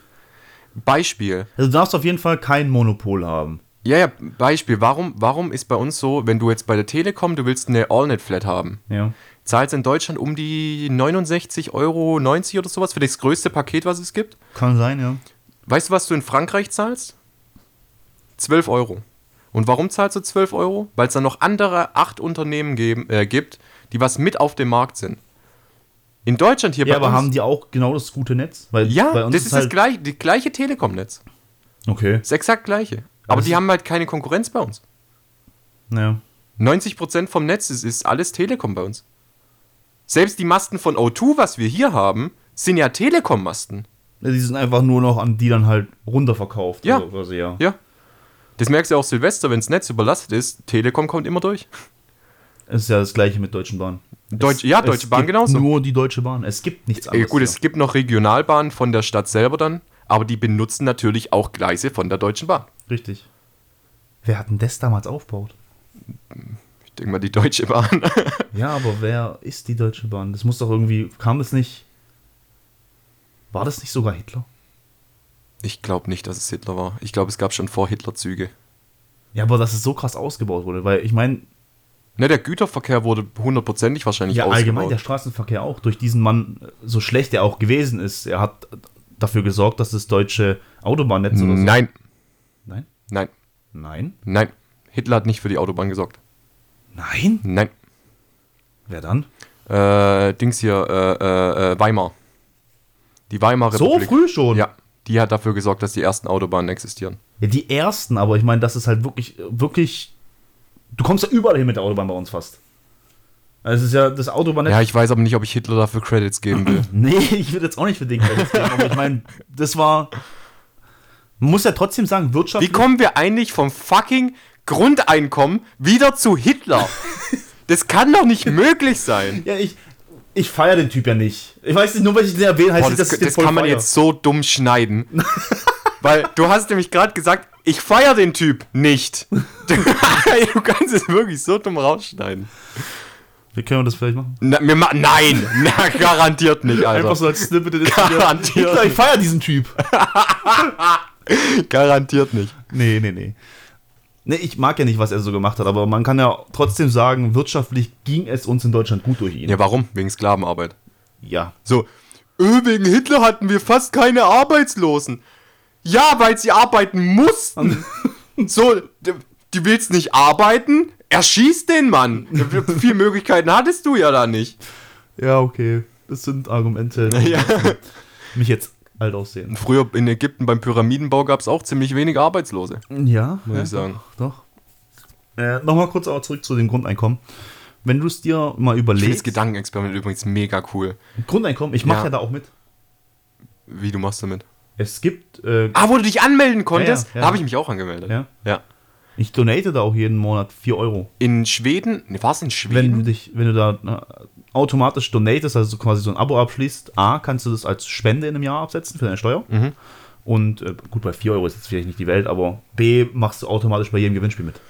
Beispiel. Also du darfst auf jeden Fall kein Monopol haben. Ja, ja, Beispiel. Warum, warum ist bei uns so, wenn du jetzt bei der Telekom, du willst eine AllNet-Flat haben, Ja. zahlst in Deutschland um die 69,90 Euro oder sowas für das größte Paket, was es gibt? Kann sein, ja. Weißt du, was du in Frankreich zahlst? 12 Euro. Und warum zahlst du 12 Euro? Weil es dann noch andere acht Unternehmen geben, äh, gibt, die was mit auf dem Markt sind. In Deutschland hier Ja, bei aber uns. haben die auch genau das gute Netz? Weil ja, bei uns das ist das halt, gleiche, die gleiche Telekom-Netz. Okay. Das exakt gleiche. Aber die haben halt keine Konkurrenz bei uns. Ja. 90% vom Netz ist, ist alles Telekom bei uns. Selbst die Masten von O2, was wir hier haben, sind ja Telekom-Masten. Ja, Die sind einfach nur noch an die dann halt runterverkauft. Ja. was, ja. Ja. Das merkst du ja auch Silvester, wenn das Netz überlastet ist. Telekom kommt immer durch. Es ist ja das gleiche mit Deutschen Bahn. Deutsch, Es- ja, Deutsche Bahn gibt genauso. Nur die Deutsche Bahn. Es gibt nichts Äh, anderes. gut, hier. es gibt noch Regionalbahnen von der Stadt selber dann, aber die benutzen natürlich auch Gleise von der Deutschen Bahn. Richtig. Wer hat denn das damals aufgebaut? Ich denke mal, die Deutsche Bahn. Ja, aber wer ist die Deutsche Bahn? Das muss doch irgendwie. Kam das nicht. War das nicht sogar Hitler? Ich glaube nicht, dass es Hitler war. Ich glaube, es gab schon vor Hitler Züge. Ja, aber dass es so krass ausgebaut wurde, weil ich meine, Ne, der Güterverkehr wurde hundertprozentig wahrscheinlich ja, allgemein ausgebaut. der Straßenverkehr auch, durch diesen Mann, so schlecht er auch gewesen ist, er hat dafür gesorgt, dass das deutsche Autobahnnetz oder so. Nein, Nein? nein, Nein? nein. Hitler hat nicht für die Autobahn gesorgt. Nein? Nein. Wer dann? Äh, Dings hier, äh, äh, äh, Weimar. Die Weimarer So Republik. früh schon? Ja, die hat dafür gesorgt, dass die ersten Autobahnen existieren. Ja, die ersten, aber ich meine, das ist halt wirklich, wirklich. Du kommst ja überall hin mit der Autobahn bei uns fast. Also es ist ja das Autobahnnetz. Ja, ich weiß aber nicht, ob ich Hitler dafür Credits geben will. Nee, ich würde jetzt auch nicht für den Credits geben, aber ich meine, das war. Man muss ja trotzdem sagen, Wie wirtschaftlich. kommen wir eigentlich vom fucking Grundeinkommen wieder zu Hitler? Das kann doch nicht möglich sein. Ja, ich. Ich feiere den Typ ja nicht. Ich weiß nicht, nur weil ich den erwähne, heißt Boah, nicht, das dass ich den das voll kann man feier. jetzt so dumm schneiden. Weil du hast nämlich gerade gesagt, ich feiere den Typ nicht. Du, du kannst es wirklich so dumm rausschneiden. Wie können wir das vielleicht machen? Na, mir ma nein, na, garantiert nicht, Alter. Einfach so als Snippet in Garantiert. Hitler, ich feiere diesen Typ. Garantiert nicht. Nee, nee, nee. Nee, ich mag ja nicht, was er so gemacht hat, aber man kann ja trotzdem sagen, wirtschaftlich ging es uns in Deutschland gut durch ihn. Ja, warum? Wegen Sklavenarbeit. Ja. So, äh, wegen Hitler hatten wir fast keine Arbeitslosen. Ja, weil sie arbeiten mussten. so, du willst nicht arbeiten? Erschieß den Mann. Viele Möglichkeiten hattest du ja da nicht. Ja, okay. Das sind Argumente, die Ja. mich jetzt alt aussehen. Früher in Ägypten beim Pyramidenbau gab es auch ziemlich wenig Arbeitslose, Ja, muss ja, ich sagen. Doch. Äh, Nochmal kurz aber zurück zu dem Grundeinkommen. Wenn du es dir mal finde das überlegst, Gedankenexperiment übrigens mega cool. Grundeinkommen, ich mache Ja. ja. da auch mit. Wie du machst damit. Es gibt, äh, Ah, wo du dich anmelden konntest? Ja, ja, habe ich mich auch angemeldet. Ja. ja. Ich donate da auch jeden Monat 4 Euro. In Schweden, ne, war es in Wenn Schweden? du dich, wenn du da äh, automatisch donatest, also quasi so ein Abo abschließt, A, kannst du das als Spende in einem Jahr absetzen für deine Steuer. Mhm. Und äh, gut, bei 4 Euro ist jetzt vielleicht nicht die Welt, aber B, machst du automatisch bei jedem Gewinnspiel mit.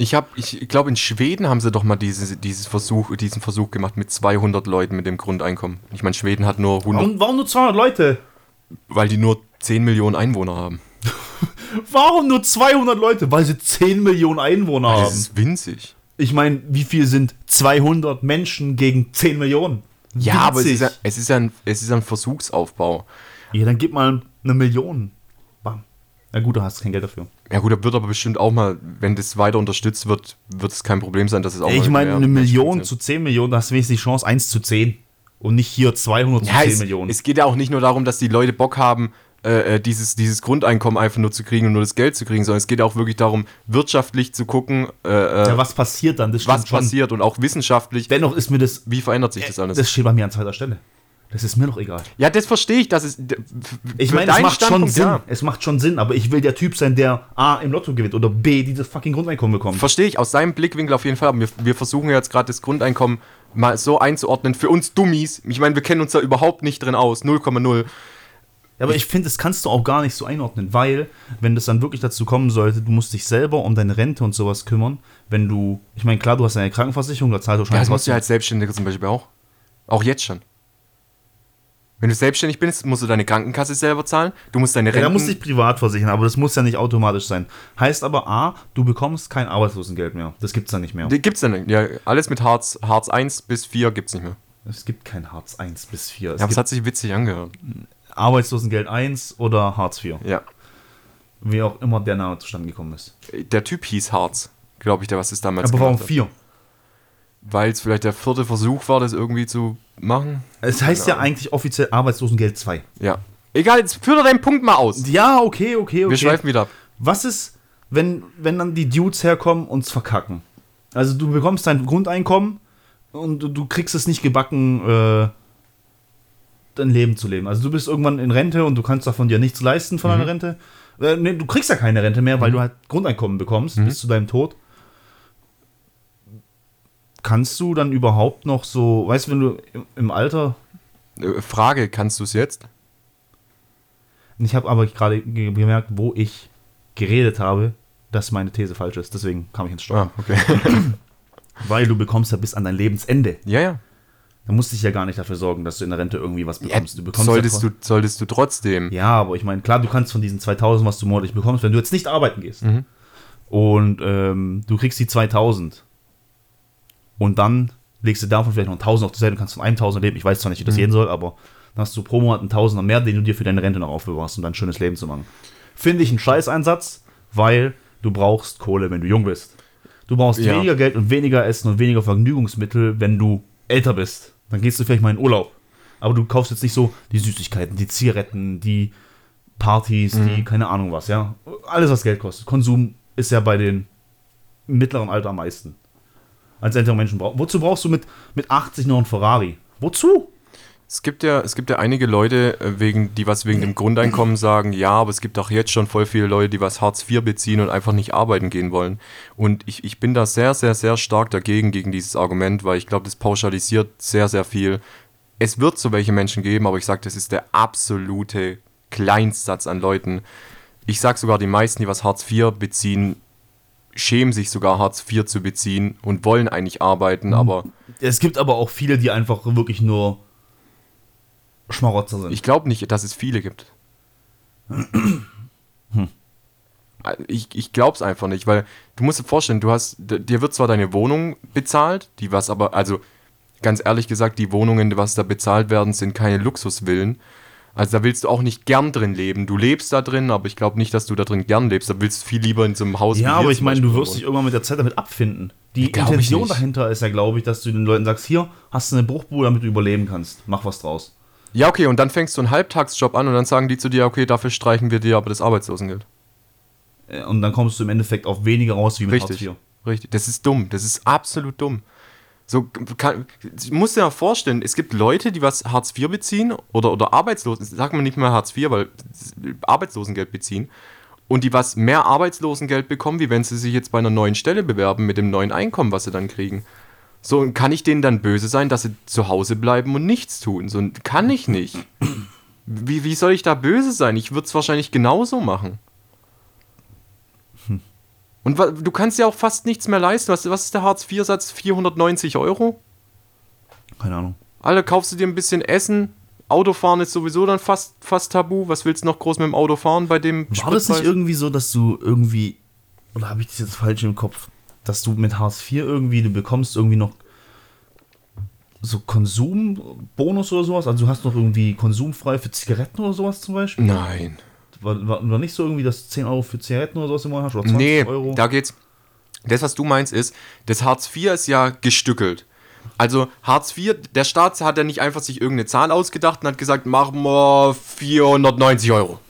Ich habe, ich glaube, in Schweden haben sie doch mal diese, dieses Versuch, diesen Versuch gemacht mit 200 Leuten mit dem Grundeinkommen. Ich meine, Schweden hat nur 100, Warum, warum nur 200 Leute? weil die nur 10 Millionen Einwohner haben. Warum nur 200 Leute? Weil sie 10 Millionen Einwohner Das haben. ist winzig. Ich meine, wie viel sind 200 Menschen gegen 10 Millionen? Ja, aber es ist, ja, es, ist ja ein, es ist ein Versuchsaufbau. Ja, dann gib mal eine Million. Bam. Na gut, du hast kein Geld dafür. Ja gut, da wird aber bestimmt auch mal, wenn das weiter unterstützt wird, wird es kein Problem sein, dass es auch ich meine, eine Million sind. zu 10 Millionen, da hast du wenigstens die Chance 1 zu 10. Und nicht hier 200 zu Ja, 10 es, Millionen. es geht ja auch nicht nur darum, dass die Leute Bock haben, äh, äh, dieses, dieses Grundeinkommen einfach nur zu kriegen und nur das Geld zu kriegen, sondern es geht auch wirklich darum, wirtschaftlich zu gucken, äh, äh, ja, was passiert dann? Das was schon. passiert und auch wissenschaftlich, Dennoch ist mir das. wie verändert sich das alles. Das steht bei mir an zweiter Stelle. Das ist mir doch egal. ja, das verstehe ich, dass es. d- Ich meine, es macht schon Standpunkt, Sinn. ja. Es macht schon Sinn, aber ich will der Typ sein, der A im Lotto gewinnt oder B dieses fucking Grundeinkommen bekommt. Verstehe ich aus seinem Blickwinkel auf jeden Fall, aber wir, wir versuchen jetzt gerade das Grundeinkommen mal so einzuordnen für uns Dummies. Ich meine, wir kennen uns da überhaupt nicht drin aus, 0,0. Ja, aber ich finde, das kannst du auch gar nicht so einordnen, weil, wenn das dann wirklich dazu kommen sollte, du musst dich selber um deine Rente und sowas kümmern. Wenn du, ich meine, klar, du hast eine Krankenversicherung, da zahlst du Ja, wahrscheinlich das musst du ja als Selbstständiger zum Beispiel auch. Auch jetzt schon. Wenn du selbstständig bist, musst du deine Krankenkasse selber zahlen. Du musst deine Ja, da musst du dich privat versichern, aber das muss ja nicht automatisch sein. Heißt aber A, du bekommst kein Arbeitslosengeld mehr. Das gibt's dann nicht mehr. Die gibt's dann nicht. Ja, alles mit Hartz, Hartz 1 bis 4 gibt's nicht mehr. Es gibt kein Hartz 1 bis 4. Es Ja, aber es hat sich witzig angehört. Arbeitslosengeld 1 oder Hartz 4. Ja. Wie auch immer der Name zustande gekommen ist. Der Typ hieß Hartz, glaube ich, der was es damals aber warum gemacht hat. 4? Weil es vielleicht der vierte Versuch war, das irgendwie zu machen. Es heißt ja Genau. eigentlich offiziell Arbeitslosengeld 2. Ja. Egal, jetzt führ doch deinen Punkt mal aus. Ja, okay, okay, okay. Wir schweifen wieder ab. Was ist, wenn, wenn dann die Dudes herkommen und es verkacken? Also du bekommst dein Grundeinkommen und du, du kriegst es nicht gebacken, äh, dein Leben zu leben. Also du bist irgendwann in Rente und du kannst davon dir nichts leisten von deiner Rente. Äh, nee, du kriegst ja keine Rente mehr, weil du halt Grundeinkommen bekommst bis zu deinem Tod. Kannst du dann überhaupt noch so, weißt du, wenn du im, Alter, Äh, Frage, kannst du es jetzt? ich habe aber gerade ge- gemerkt, wo ich geredet habe, dass meine These falsch ist. Deswegen kam ich ins Stocken. Ah, okay. Weil du bekommst ja bis an dein Lebensende. ja, ja. Da musst du dich ja gar nicht dafür sorgen, dass du in der Rente irgendwie was ja bekommst. du bekommst solltest, ja, du, solltest du trotzdem. Ja, aber ich meine, klar, du kannst von diesen 2000, was du monatlich bekommst, wenn du jetzt nicht arbeiten gehst. Mhm. Und ähm, du kriegst die 2000. Und dann legst du davon vielleicht noch 1000 auf die Seite und kannst von einem 1000 leben. Ich weiß zwar nicht, wie das Mhm. gehen soll, aber dann hast du pro Monat einen Tausender mehr, den du dir für deine Rente noch aufbewahrst, um dein schönes Leben zu machen. Finde ich einen Scheißeinsatz, weil du brauchst Kohle, wenn du jung bist. Du brauchst Ja. weniger Geld und weniger Essen und weniger Vergnügungsmittel, wenn du älter bist. Dann gehst du vielleicht mal in Urlaub. Aber du kaufst jetzt nicht so die Süßigkeiten, die Zigaretten, die Partys, Mhm. die keine Ahnung was, ja. Alles, was Geld kostet. Konsum ist ja bei den mittleren Alter am meisten. Als ältere Menschen brauchen. Wozu brauchst du mit, mit 80 noch einen Ferrari? Wozu? Es gibt ja, es gibt ja einige Leute, äh, wegen, die was wegen dem Grundeinkommen sagen, ja, aber es gibt auch jetzt schon voll viele Leute, die was Hartz IV beziehen und einfach nicht arbeiten gehen wollen. Und ich, ich bin da sehr, sehr, sehr stark dagegen, gegen dieses Argument, weil ich glaube, das pauschalisiert sehr, sehr viel. Es wird so welche Menschen geben, aber ich sage, das ist der absolute Kleinstsatz an Leuten. Ich sage sogar, die meisten, die was Hartz IV beziehen, schämen sich sogar Hartz IV zu beziehen und wollen eigentlich arbeiten, aber Es gibt aber auch viele, die einfach wirklich nur Schmarotzer sind. Ich glaube nicht, dass es viele gibt. Ich, ich glaube es einfach nicht, weil du musst dir vorstellen, du hast, dir wird zwar deine Wohnung bezahlt, die was aber, also ganz ehrlich gesagt, die Wohnungen, was da bezahlt werden, sind keine Luxusvillen. Also da willst du auch nicht gern drin leben. Du lebst da drin, aber ich glaube nicht, dass du da drin gern lebst. Da willst du viel lieber in so einem Haus. ja, aber ich meine, du wirst dich irgendwann mit der Zeit damit abfinden. Die Glaub Intention dahinter ist ja, glaube ich, dass du den Leuten sagst, hier hast du eine Bruchbude, damit du überleben kannst. Mach was draus. Ja, okay, und dann fängst du einen Halbtagsjob an und dann sagen die zu dir, okay, dafür streichen wir dir aber das Arbeitslosengeld. Äh, Und dann kommst du im Endeffekt auf weniger raus wie mit Richtig. Hartz IV. richtig. Das ist dumm. Das ist absolut dumm. So kann, ich muss dir mal vorstellen, es gibt Leute, die was Hartz IV beziehen oder, oder Arbeitslosen, sagt man nicht mehr Hartz IV, weil Arbeitslosengeld beziehen und die was mehr Arbeitslosengeld bekommen, wie wenn sie sich jetzt bei einer neuen Stelle bewerben mit dem neuen Einkommen, was sie dann kriegen. So, und kann ich denen dann böse sein, dass sie zu Hause bleiben und nichts tun? So, kann ich nicht. Wie, wie soll ich da böse sein? Ich würde es wahrscheinlich genauso machen. Und du kannst ja auch fast nichts mehr leisten. Was, was ist der Hartz-IV-Satz? 490 Euro? Keine Ahnung. Alter, kaufst du dir ein bisschen Essen? Autofahren ist sowieso dann fast, fast tabu. Was willst du noch groß mit dem Auto fahren bei dem War das nicht Spritpreis? irgendwie so, dass du irgendwie, oder habe ich das jetzt falsch im Kopf, dass du mit Hartz IV irgendwie, du bekommst irgendwie noch so Konsumbonus oder sowas? Also du hast noch irgendwie konsumfrei für Zigaretten oder sowas zum Beispiel? Nein. War, war, war nicht so irgendwie, dass du 10 Euro für Zigaretten oder sowas immer hast? Oder 20 Nee, Euro? da geht's. Das, was du meinst, ist, das Hartz IV ist ja gestückelt. Also Hartz IV, der Staat hat ja nicht einfach sich irgendeine Zahl ausgedacht und hat gesagt, machen wir 490 Euro.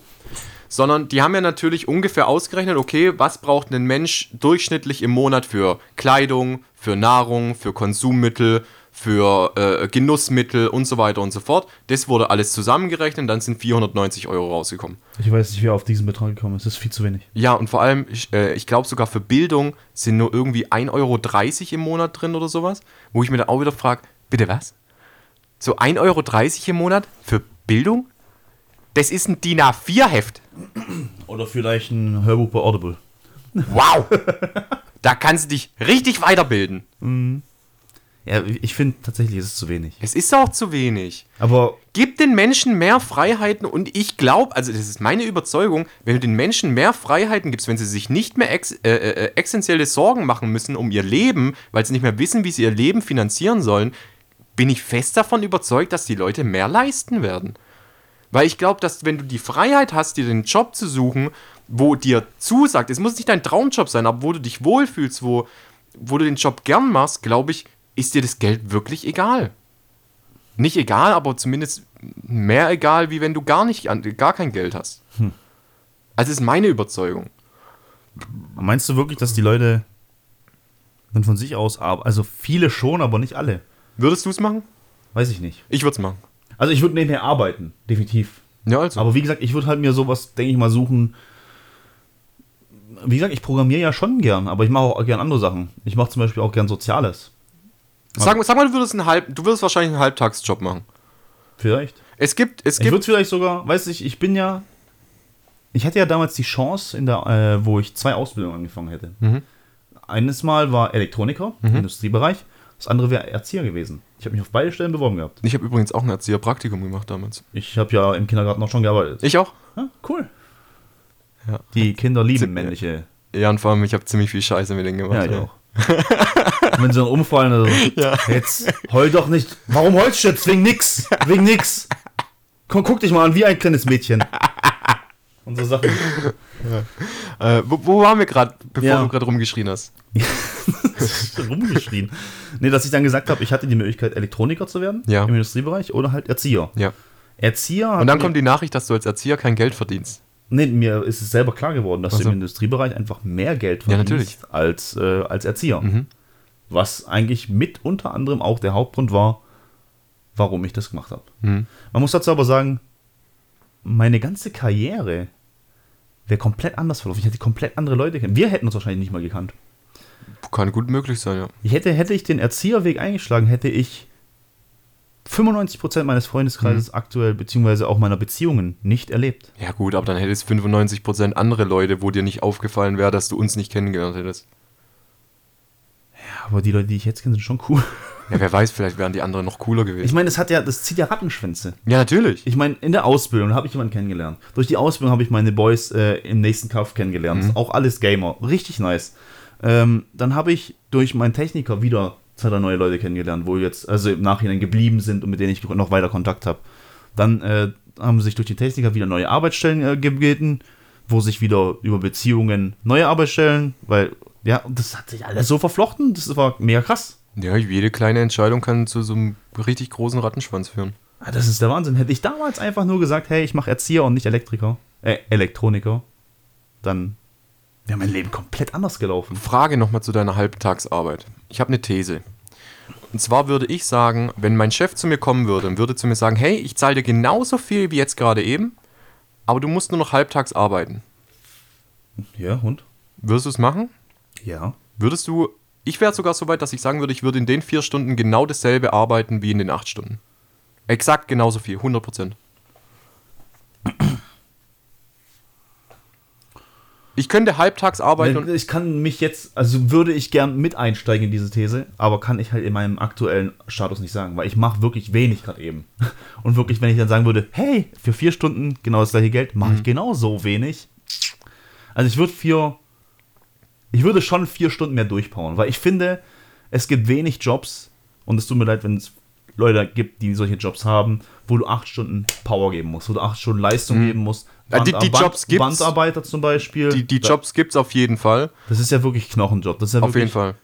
Sondern die haben ja natürlich ungefähr ausgerechnet, okay, was braucht ein Mensch durchschnittlich im Monat für Kleidung, für Nahrung, für Konsummittel, für äh, Genussmittel und so weiter und so fort. Das wurde alles zusammengerechnet und dann sind 490 Euro rausgekommen. Ich weiß nicht, wer auf diesen Betrag gekommen ist. Das ist viel zu wenig. Ja, und vor allem, ich, äh, ich glaube sogar für Bildung sind nur irgendwie 1,30 Euro im Monat drin oder sowas. Wo ich mir dann auch wieder frage, bitte was? So 1,30 Euro im Monat für Bildung? Das ist ein DIN A4-Heft. Oder vielleicht ein Hörbuch bei Audible. Wow! da kannst du dich richtig weiterbilden. Ja, ich finde tatsächlich ist es zu wenig. Es ist auch zu wenig. Aber Gib den Menschen mehr Freiheiten und ich glaube, also das ist meine Überzeugung, wenn du den Menschen mehr Freiheiten gibst, wenn sie sich nicht mehr ex äh, äh, essentielle Sorgen machen müssen um ihr Leben, weil sie nicht mehr wissen, wie sie ihr Leben finanzieren sollen, bin ich fest davon überzeugt, dass die Leute mehr leisten werden. Weil ich glaube, dass wenn du die Freiheit hast, dir den Job zu suchen, wo dir zusagt, es muss nicht dein Traumjob sein, aber wo du dich wohlfühlst, wo, wo du den Job gern machst, glaube ich, ist dir das Geld wirklich egal. Nicht egal, aber zumindest mehr egal, wie wenn du gar nicht gar kein Geld hast. Also ist meine Überzeugung. meinst du wirklich, dass die Leute dann von sich aus arbeiten? Also viele schon, aber nicht alle. Würdest du es machen? Weiß ich nicht. Ich würde es machen. Also ich würde nebenher arbeiten, definitiv. Ja, also. Aber wie gesagt, ich würde halt mir sowas, denke ich mal, suchen. Wie gesagt, ich programmiere ja schon gern, aber ich mache auch gern andere Sachen. Ich mache zum Beispiel auch gern Soziales. sag, sag mal, du würdest, einen Halb, du würdest wahrscheinlich einen Halbtagsjob machen. Vielleicht. Es gibt, es Ich gibt, würde vielleicht sogar, weiß ich, ich bin ja. Ich hatte ja damals die Chance, in der, äh, wo ich zwei Ausbildungen angefangen hätte. Mhm. Eines Mal war Elektroniker, Industriebereich. Das andere wäre Erzieher gewesen. Ich habe mich auf beide Stellen beworben gehabt. ich habe übrigens auch ein Erzieherpraktikum gemacht damals. Ich habe ja im Kindergarten auch schon gearbeitet. Ich auch. Ja, cool. Ja. Die Kinder lieben Ziemlich- männliche. Ja, und vor allem, ich habe ziemlich viel Scheiße mit denen gemacht. Ja, ich auch. Wenn sie dann umfallen, also, jetzt heul doch nicht. Warum heulst du jetzt? Wegen nix. Wegen nix. Komm, guck dich mal an, wie ein kleines Mädchen. Und so Sachen. Äh, wo, wo waren wir gerade, bevor Ja. du gerade rumgeschrien hast? rumgeschrien. Nee, dass ich dann gesagt habe, ich hatte die Möglichkeit, Elektroniker zu werden Ja. im Industriebereich oder halt Erzieher. Ja. Erzieher. Und dann kommt die Nachricht, dass du als Erzieher kein Geld verdienst. Nee, mir ist es selber klar geworden, dass Ach du im Industriebereich einfach mehr Geld Ja, verdienst natürlich. als, äh, als Erzieher. Mhm. Was eigentlich mit unter anderem auch der Hauptgrund war, warum ich das gemacht habe. Mhm. Man muss dazu aber sagen, meine ganze Karriere wäre komplett anders verlaufen. Ich hätte komplett andere Leute kennen. Wir hätten uns wahrscheinlich nicht mal gekannt. Kann gut möglich sein, ja. Ich hätte, hätte ich den Erzieherweg eingeschlagen, hätte ich 95% meines Mhm. Freundeskreises aktuell, beziehungsweise auch meiner Beziehungen, nicht erlebt. Ja gut, aber dann hättest 95% andere Leute, wo dir nicht aufgefallen wäre, dass du uns nicht kennengelernt hättest. Ja, aber die Leute, die ich jetzt kenne, sind schon cool. Ja, wer weiß, vielleicht wären die anderen noch cooler Ich gewesen. meine, das hat ja, das zieht ja Rattenschwänze. Ja, natürlich. Ich meine, in der Ausbildung habe ich jemanden kennengelernt. Durch die Ausbildung habe ich meine Boys äh, im nächsten Kauf kennengelernt. Mhm. Auch alles Gamer. Richtig nice. Ähm, dann habe ich durch meinen Techniker wieder zwei, neue Leute kennengelernt, wo jetzt, also im Nachhinein geblieben sind und mit denen ich noch weiter Kontakt habe. Dann äh, haben sich durch die Techniker wieder neue Arbeitsstellen äh, gebeten, wo sich wieder über Beziehungen neue Arbeitsstellen, weil, ja, das hat sich alles so verflochten, das war mega krass. Ja, jede kleine Entscheidung kann zu so einem richtig großen Rattenschwanz führen. Ah, Das ist der Wahnsinn. Hätte ich damals einfach nur gesagt, hey, ich mache Erzieher und nicht Elektriker, äh, Elektroniker, dann wäre mein Leben komplett anders gelaufen. Frage nochmal zu deiner Halbtagsarbeit. Ich habe eine These. Und zwar würde ich sagen, wenn mein Chef zu mir kommen würde und würde zu mir sagen, hey, ich zahle dir genauso viel wie jetzt gerade eben, aber du musst nur noch halbtags arbeiten. Ja, und? Würdest du es machen? Ja. Würdest du, ich wäre sogar so weit, dass ich sagen würde, ich würde in den vier Stunden genau dasselbe arbeiten wie in den acht Stunden. Exakt genauso viel, 100 Prozent. Ich könnte halbtags arbeiten Ich kann mich jetzt, also würde ich gern mit einsteigen in diese These, aber kann ich halt in meinem aktuellen Status nicht sagen, weil ich mache wirklich wenig gerade eben. Und wirklich, wenn ich dann sagen würde, hey, für vier Stunden genau das gleiche Geld, mache ich genau so wenig. Also ich würde vier, ich würde schon vier Stunden mehr durchpowern, weil ich finde, es gibt wenig Jobs und es tut mir leid, wenn es Leute gibt, die solche Jobs haben, wo du acht Stunden Power geben musst, wo du acht Stunden Leistung geben musst. Ja, die- die Band- Jobs gibt's. Bandarbeiter zum Beispiel. die, die Jobs gibt es auf jeden Fall. Das ist ja wirklich Knochenjob. Das ist ja Auf jeden Fall.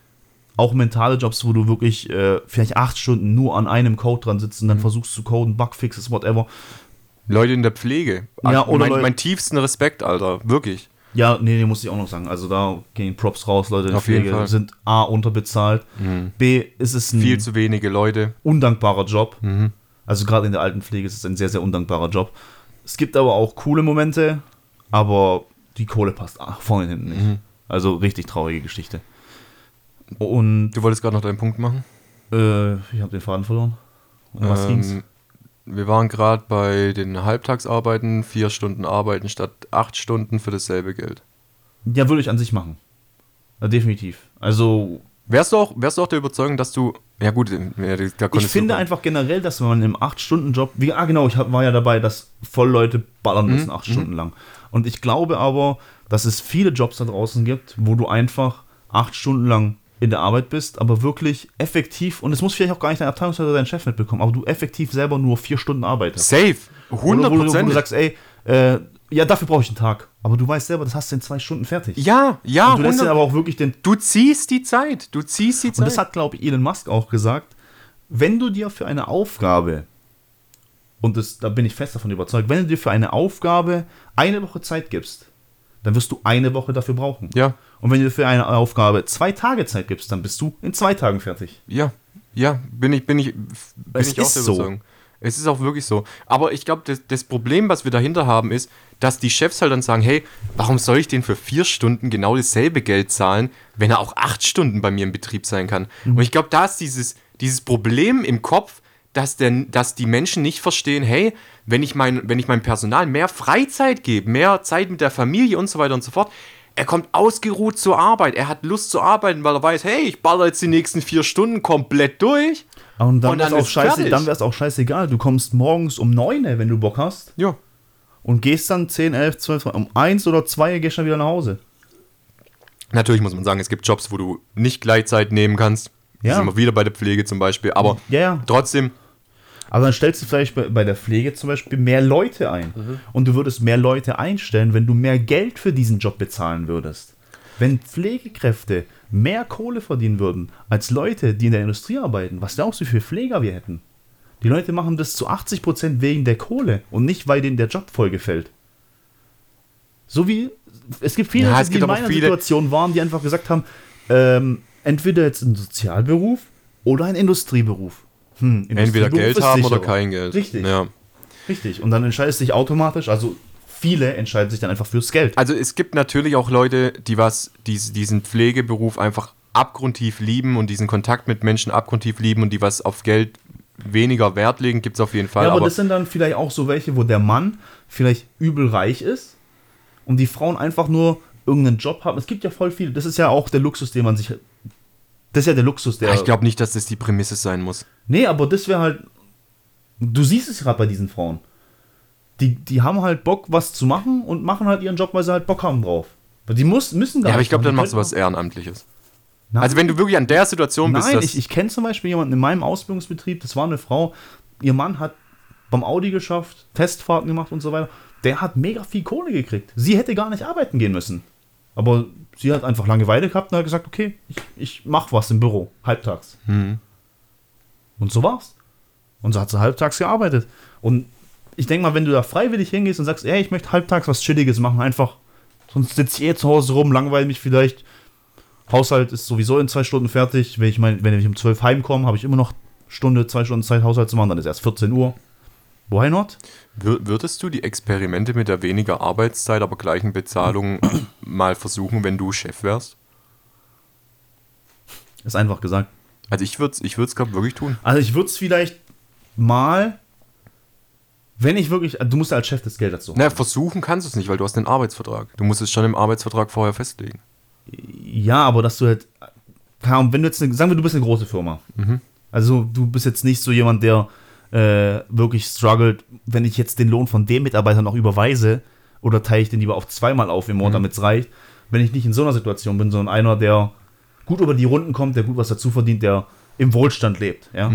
auch mentale Jobs, wo du wirklich äh, vielleicht acht Stunden nur an einem Code dran sitzt Mhm. und dann versuchst zu coden, Bugfixes, whatever. Leute in der Pflege. Ja, oder mein, mein tiefsten Respekt, Alter. Wirklich. Ja, nee, nee, muss ich auch noch sagen. Also da gehen Props raus, Leute in der Auf jeden Pflege Fall. Mhm. sind A, unterbezahlt, B, ist es ein Viel zu wenige Leute. undankbarer Job. Mhm. Also gerade in der Altenpflege ist es ein sehr, sehr undankbarer Job. Es gibt aber auch coole Momente, aber die Kohle passt ach, vorne und hinten nicht. Mhm. Also richtig traurige Geschichte. Und Du wolltest gerade noch deinen Punkt machen? äh, ich habe den Faden verloren. Um was ging's? Ähm, wir waren gerade bei den Halbtagsarbeiten, vier Stunden arbeiten statt acht Stunden für dasselbe Geld. Ja, würde ich an sich machen. Ja, definitiv. Also, Wärst du auch, wärst du auch der Überzeugung, dass du. Ja, gut, ja, da ich finde einfach generell, dass man im 8-Stunden-Job, wie, ah genau, ich war ja dabei, dass voll Leute ballern müssen, acht Stunden lang. Und ich glaube aber, dass es viele Jobs da draußen gibt, wo du einfach acht Stunden lang in der Arbeit bist, aber wirklich effektiv, und es muss vielleicht auch gar nicht dein Abteilungsleiter oder dein Chef mitbekommen, aber du effektiv selber nur vier Stunden arbeitest. Safe. Oder wo, du- wo du 100 sagst, ey, äh, ja, dafür brauche ich einen Tag. Aber du weißt selber, das hast du in zwei Stunden fertig. Ja, ja, und du lässt 100 dir aber auch wirklich den Du ziehst die Zeit. Du ziehst die Und Zeit. das hat, glaube ich, Elon Musk auch gesagt. Wenn du dir für eine Aufgabe, und das, da bin ich fest davon überzeugt, wenn du dir für eine Aufgabe eine Woche Zeit gibst, dann wirst du eine Woche dafür brauchen. ja, Und wenn du dir für eine Aufgabe zwei Tage Zeit gibst, dann bist du in zwei Tagen fertig. ja, ja, bin ich, bin ich, bin Es ich auch der so. Es ist auch wirklich so. Aber ich glaube, das, das Problem, was wir dahinter haben, ist, dass die Chefs halt dann sagen, hey, warum soll ich den für vier Stunden genau dasselbe Geld zahlen, wenn er auch acht Stunden bei mir im Betrieb sein kann? Mhm. Und ich glaube, da ist dieses, dieses Problem im Kopf, dass, der, dass die Menschen nicht verstehen, hey, wenn ich, mein, wenn ich meinem Personal mehr Freizeit gebe, mehr Zeit mit der Familie und so weiter und so fort, er kommt ausgeruht zur Arbeit, er hat Lust zu arbeiten, weil er weiß, hey, ich baller jetzt die nächsten vier Stunden komplett durch. Und dann, Und wär's dann auch scheiße, dann wäre es auch scheißegal. Du kommst morgens um 9, wenn du Bock hast, Ja, und gehst dann 10, 11, 12, um 1 oder 2 gehst dann wieder nach Hause. Natürlich muss man sagen, es gibt Jobs, wo du nicht Gleitzeit nehmen kannst. Ja. Sind wir wieder bei der Pflege zum Beispiel. Aber Ja, ja. trotzdem, Aber dann stellst du vielleicht bei, bei der Pflege zum Beispiel mehr Leute ein. Und du würdest mehr Leute einstellen, wenn du mehr Geld für diesen Job bezahlen würdest. Wenn Pflegekräfte mehr Kohle verdienen würden als Leute, die in der Industrie arbeiten, was glaubst du, wie viele Pfleger wir hätten? Die Leute machen das zu 80% wegen der Kohle und nicht, weil denen der Job voll gefällt. So wie es gibt viele, Ja, es die gibt in meiner viele- Situation waren, die einfach gesagt haben, ähm, entweder jetzt ein Sozialberuf oder ein Industrieberuf. Hm, entweder Industrieberuf Geld ist haben sicherer. oder kein Geld. Richtig. Ja. Richtig. Und dann entscheidest du dich automatisch, also viele entscheiden sich dann einfach fürs Geld. Also es gibt natürlich auch Leute, die was, die, diesen Pflegeberuf einfach abgrundtief lieben und diesen Kontakt mit Menschen abgrundtief lieben und die was auf Geld weniger Wert legen, gibt es auf jeden Fall. Ja, aber, aber das sind dann vielleicht auch so welche, wo der Mann vielleicht übel reich ist und die Frauen einfach nur irgendeinen Job haben. Es gibt ja voll viele. Das ist ja auch der Luxus, den man sich. Das ist ja der Luxus, der. Ja, ich glaube nicht, dass das die Prämisse sein muss. Nee, aber das wäre halt. Du siehst es gerade bei diesen Frauen. Die, die haben halt Bock, was zu machen und machen halt ihren Job, weil sie halt Bock haben drauf. Die muss, müssen gar Ja, aber ich glaube, dann machst du was Ehrenamtliches. Nein. Also wenn du wirklich an der Situation bist, Nein, ich, ich kenne zum Beispiel jemanden in meinem Ausbildungsbetrieb, das war eine Frau, ihr Mann hat beim Audi geschafft, Testfahrten gemacht und so weiter. Der hat mega viel Kohle gekriegt. Sie hätte gar nicht arbeiten gehen müssen. Aber sie hat einfach Langeweile gehabt und hat gesagt, okay, ich, ich mach was im Büro, halbtags. Hm. Und so war's. Und so hat sie halbtags gearbeitet. Und ich denke mal, wenn du da freiwillig hingehst und sagst, ey, ich möchte halbtags was Chilliges machen, einfach Sonst sitze ich eh zu Hause rum, langweile mich vielleicht. Haushalt ist sowieso in zwei Stunden fertig. Wenn ich, mein, wenn ich um 12 heimkomme, habe ich immer noch Stunde, zwei Stunden Zeit, Haushalt zu machen. Dann ist erst 14 Uhr. Why not? Wür- Würdest du die Experimente mit der weniger Arbeitszeit, aber gleichen Bezahlung mal versuchen, wenn du Chef wärst? Ist einfach gesagt. Also ich würde es ich würd's, glaube wirklich tun. Also ich würde es vielleicht mal, wenn ich wirklich, du musst ja als Chef das Geld dazu. Naja, versuchen kannst du es nicht, weil du hast einen Arbeitsvertrag. Du musst es schon im Arbeitsvertrag vorher festlegen. Ja, aber dass du halt, Ahnung, wenn du jetzt, eine, sagen wir, du bist eine große Firma. Also du bist jetzt nicht so jemand, der äh, wirklich struggelt, wenn ich jetzt den Lohn von dem Mitarbeiter noch überweise oder teile ich den lieber auf zweimal auf im Monat, damit es reicht. Wenn ich nicht in so einer Situation bin, sondern einer, der gut über die Runden kommt, der gut was dazu verdient, der im Wohlstand lebt, ja,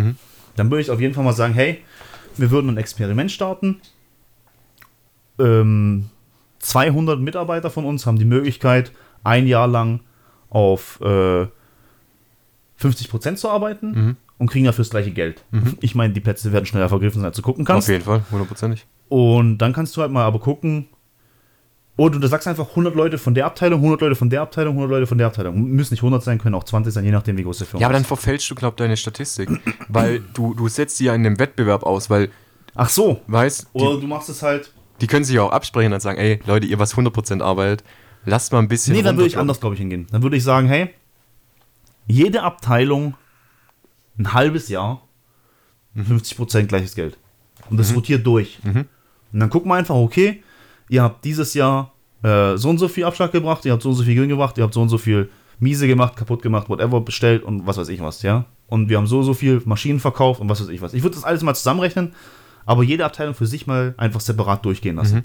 dann würde ich auf jeden Fall mal sagen, hey, wir würden ein Experiment starten. Ähm, 200 Mitarbeiter von uns haben die Möglichkeit, ein Jahr lang auf äh, 50% zu arbeiten Mhm. und kriegen dafür das gleiche Geld. Ich meine, die Plätze werden schneller vergriffen, als du gucken kannst. Auf jeden Fall, hundertprozentig. Und dann kannst du halt mal aber gucken. Oder du sagst einfach 100 Leute von der Abteilung, 100 Leute von der Abteilung, 100 Leute von der Abteilung. Müssen nicht 100 sein, können auch 20 sein, je nachdem, wie groß die Firma Ja, aber dann ist. verfälschst du, glaub deine Statistik. weil du, du setzt sie ja in einem Wettbewerb aus, weil, Ach so. weißt, Oder die, du machst es halt. die können sich ja auch absprechen und sagen, ey, Leute, ihr was 100% arbeitet, lasst mal ein bisschen Nee, dann würde ich anders, glaube ich, hingehen. Dann würde ich sagen, hey, jede Abteilung ein halbes Jahr, 50% gleiches Geld. Und das rotiert durch. Und dann gucken wir einfach, okay, ihr habt dieses Jahr äh, so und so viel Abschlag gebracht, ihr habt so und so viel Gewinn gebracht, ihr habt so und so viel Miese gemacht, kaputt gemacht, whatever, bestellt und was weiß ich was, ja. Und wir haben so und so viel Maschinen verkauft und was weiß ich was. Ich würde das alles mal zusammenrechnen, aber jede Abteilung für sich mal einfach separat durchgehen lassen.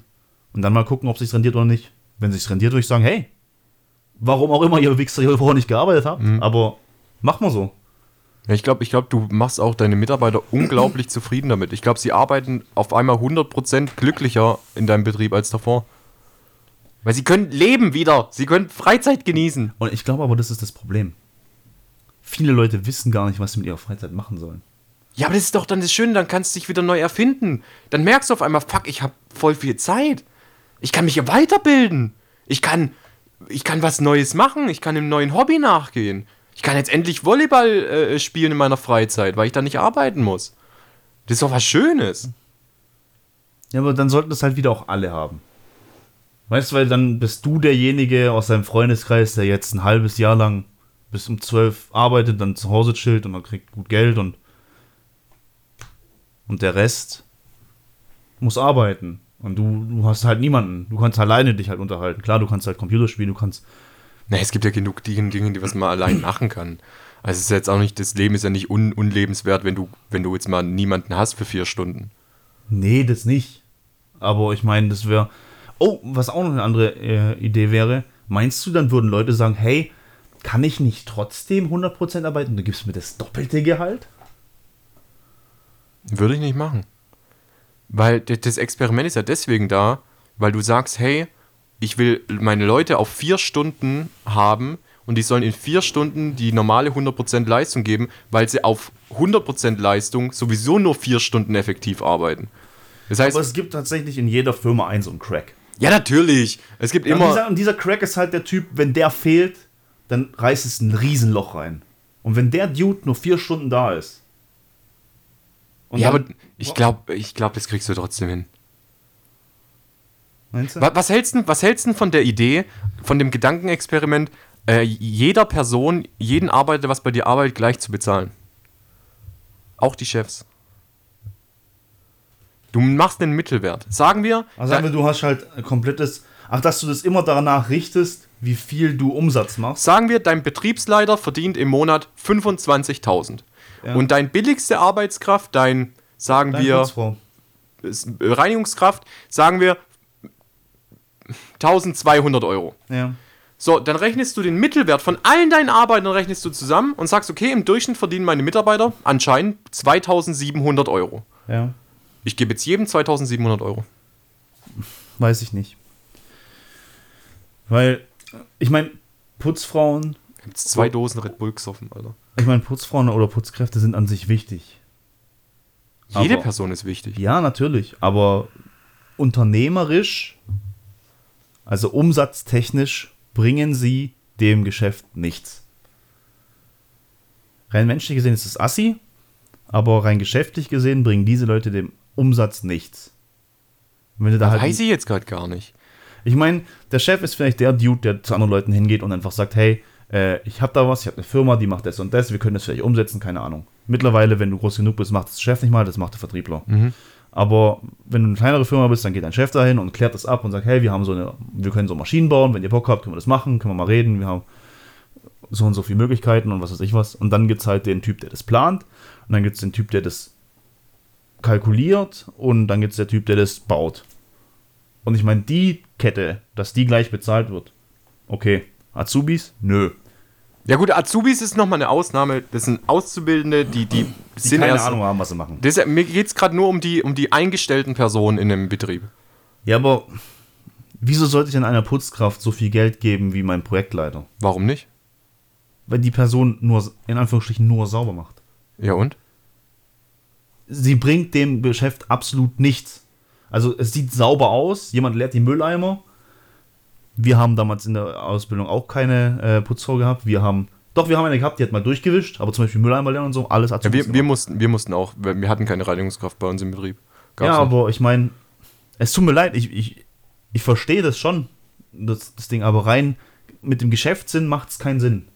Und dann mal gucken, ob es sich rendiert oder nicht. Wenn es sich rendiert, würde ich sagen, hey, warum auch immer ihr Wichser hier vorher nicht gearbeitet habt, aber mach mal so. Ja, ich glaube, ich glaub, du machst auch deine Mitarbeiter unglaublich zufrieden damit. Ich glaube, sie arbeiten auf einmal 100% glücklicher in deinem Betrieb als davor. Weil sie können leben wieder. Sie können Freizeit genießen. Und ich glaube aber, das ist das Problem. Viele Leute wissen gar nicht, was sie mit ihrer Freizeit machen sollen. Ja, aber das ist doch dann das Schöne, dann kannst du dich wieder neu erfinden. Dann merkst du auf einmal, fuck, ich habe voll viel Zeit. Ich kann mich ja weiterbilden. Ich kann, ich kann was Neues machen. Ich kann einem neuen Hobby nachgehen. Ich kann jetzt endlich Volleyball äh, spielen in meiner Freizeit, weil ich da nicht arbeiten muss. Das ist doch was Schönes. Ja, aber dann sollten das halt wieder auch alle haben. Weißt du, weil dann bist du derjenige aus deinem Freundeskreis, der jetzt ein halbes Jahr lang bis um 12 arbeitet, dann zu Hause chillt und dann kriegt gut Geld und und der Rest muss arbeiten. Und du, du hast halt niemanden. Du kannst alleine dich halt unterhalten. Klar, du kannst halt Computer spielen, du kannst. Na, es gibt ja genug Dinge, die was man allein machen kann. Also es ist jetzt auch nicht, das Leben ist ja nicht un, unlebenswert, wenn du, wenn du jetzt mal niemanden hast für vier Stunden. Nee, das nicht. Aber ich meine, das wäre. Oh, was auch noch eine andere äh, Idee wäre. Meinst du, dann würden Leute sagen, hey, kann ich nicht trotzdem 100% arbeiten? Du gibst mir das doppelte Gehalt? Würde ich nicht machen. Weil das Experiment ist ja deswegen da, weil du sagst, hey, ich will meine Leute auf vier Stunden haben und die sollen in vier Stunden die normale 100% Leistung geben, weil sie auf 100% Leistung sowieso nur vier Stunden effektiv arbeiten. Das heißt, Aber es gibt tatsächlich in jeder Firma einen so einen Crack. ja natürlich, es gibt Und immer... dieser, und dieser Crack ist halt der Typ, wenn der fehlt, dann reißt es ein Riesenloch rein. Und wenn der Dude nur vier Stunden da ist. Und ja, aber ich glaube, ich glaub, das kriegst du trotzdem hin. Meinst du? Was, hältst, du- was hältst von der Idee, von dem Gedankenexperiment, äh, jeder Person, jeden Arbeiter, was bei dir arbeitet, gleich zu bezahlen? Auch die Chefs. Du machst einen Mittelwert. Sagen wir, Also sagen wir, du hast halt komplettes. Ach, dass du das immer danach richtest, wie viel du Umsatz machst. sagen wir, dein Betriebsleiter verdient im Monat 25.000. Ja. Und dein billigste Arbeitskraft, dein, sagen Deine wir, Putzfrau. äh, Reinigungskraft, sagen wir 1200 Euro. Ja. So, dann rechnest du den Mittelwert von allen deinen Arbeitern rechnest du zusammen und sagst, okay, im Durchschnitt verdienen meine Mitarbeiter anscheinend 2700 Euro. Ja. Ich gebe jetzt jedem 2700 Euro. Weiß ich nicht. Weil, ich meine, Putzfrauen, Jetzt zwei Dosen Red Bull gesoffen, Alter. Ich meine, Putzfrauen oder Putzkräfte sind an sich wichtig. Jede Aber- Person ist wichtig. Ja, natürlich. Aber unternehmerisch Also umsatztechnisch bringen sie dem Geschäft nichts. Rein menschlich gesehen ist es assi, aber rein geschäftlich gesehen bringen diese Leute dem Umsatz nichts. Wenn du da halt Weiß ich jetzt gerade gar nicht. ich meine, der Chef ist vielleicht der Dude, der zu anderen Leuten hingeht und einfach sagt, hey, äh, ich habe da was, ich habe eine Firma, die macht das und das, wir können das vielleicht umsetzen, keine Ahnung. Mittlerweile, wenn du groß genug bist, macht das Chef nicht mal, das macht der Vertriebler. Aber wenn du eine kleinere Firma bist, dann geht dein Chef dahin und klärt das ab und sagt, hey, wir haben so eine, wir können so Maschinen bauen, wenn ihr Bock habt, können wir das machen, können wir mal reden, wir haben so und so viele Möglichkeiten und was weiß ich was. Und dann gibt es halt den Typ, der das plant und dann gibt es den Typ, der das kalkuliert und dann gibt es der Typ, der das baut. Und ich meine, die Kette, dass die gleich bezahlt wird. Okay. Azubis? Nö. Ja gut, Azubis ist nochmal eine Ausnahme. Das sind Auszubildende, die, die, Die sind keine erst, Ahnung haben, was sie machen. Das, mir geht es gerade nur um die, um die eingestellten Personen in einem Betrieb. Ja, aber wieso sollte ich denn einer Putzkraft so viel Geld geben wie mein Projektleiter? Warum nicht? Weil die Person nur, in Anführungsstrichen, nur sauber macht. Ja und? Sie bringt dem Geschäft absolut nichts. Also es sieht sauber aus, jemand leert die Mülleimer. Wir haben damals in der Ausbildung auch keine äh, Putzfrau gehabt. Wir haben, doch, wir haben eine gehabt, die hat mal durchgewischt, aber zum Beispiel Mülleimer leeren und so, alles Ja, Azubis wir, wir, mussten, wir mussten auch, wir hatten keine Reinigungskraft bei uns im Betrieb. Gab's ja, nicht. aber ich meine, es tut mir leid, ich, ich, ich verstehe das schon, das, das Ding, aber rein mit dem Geschäftssinn macht es keinen Sinn.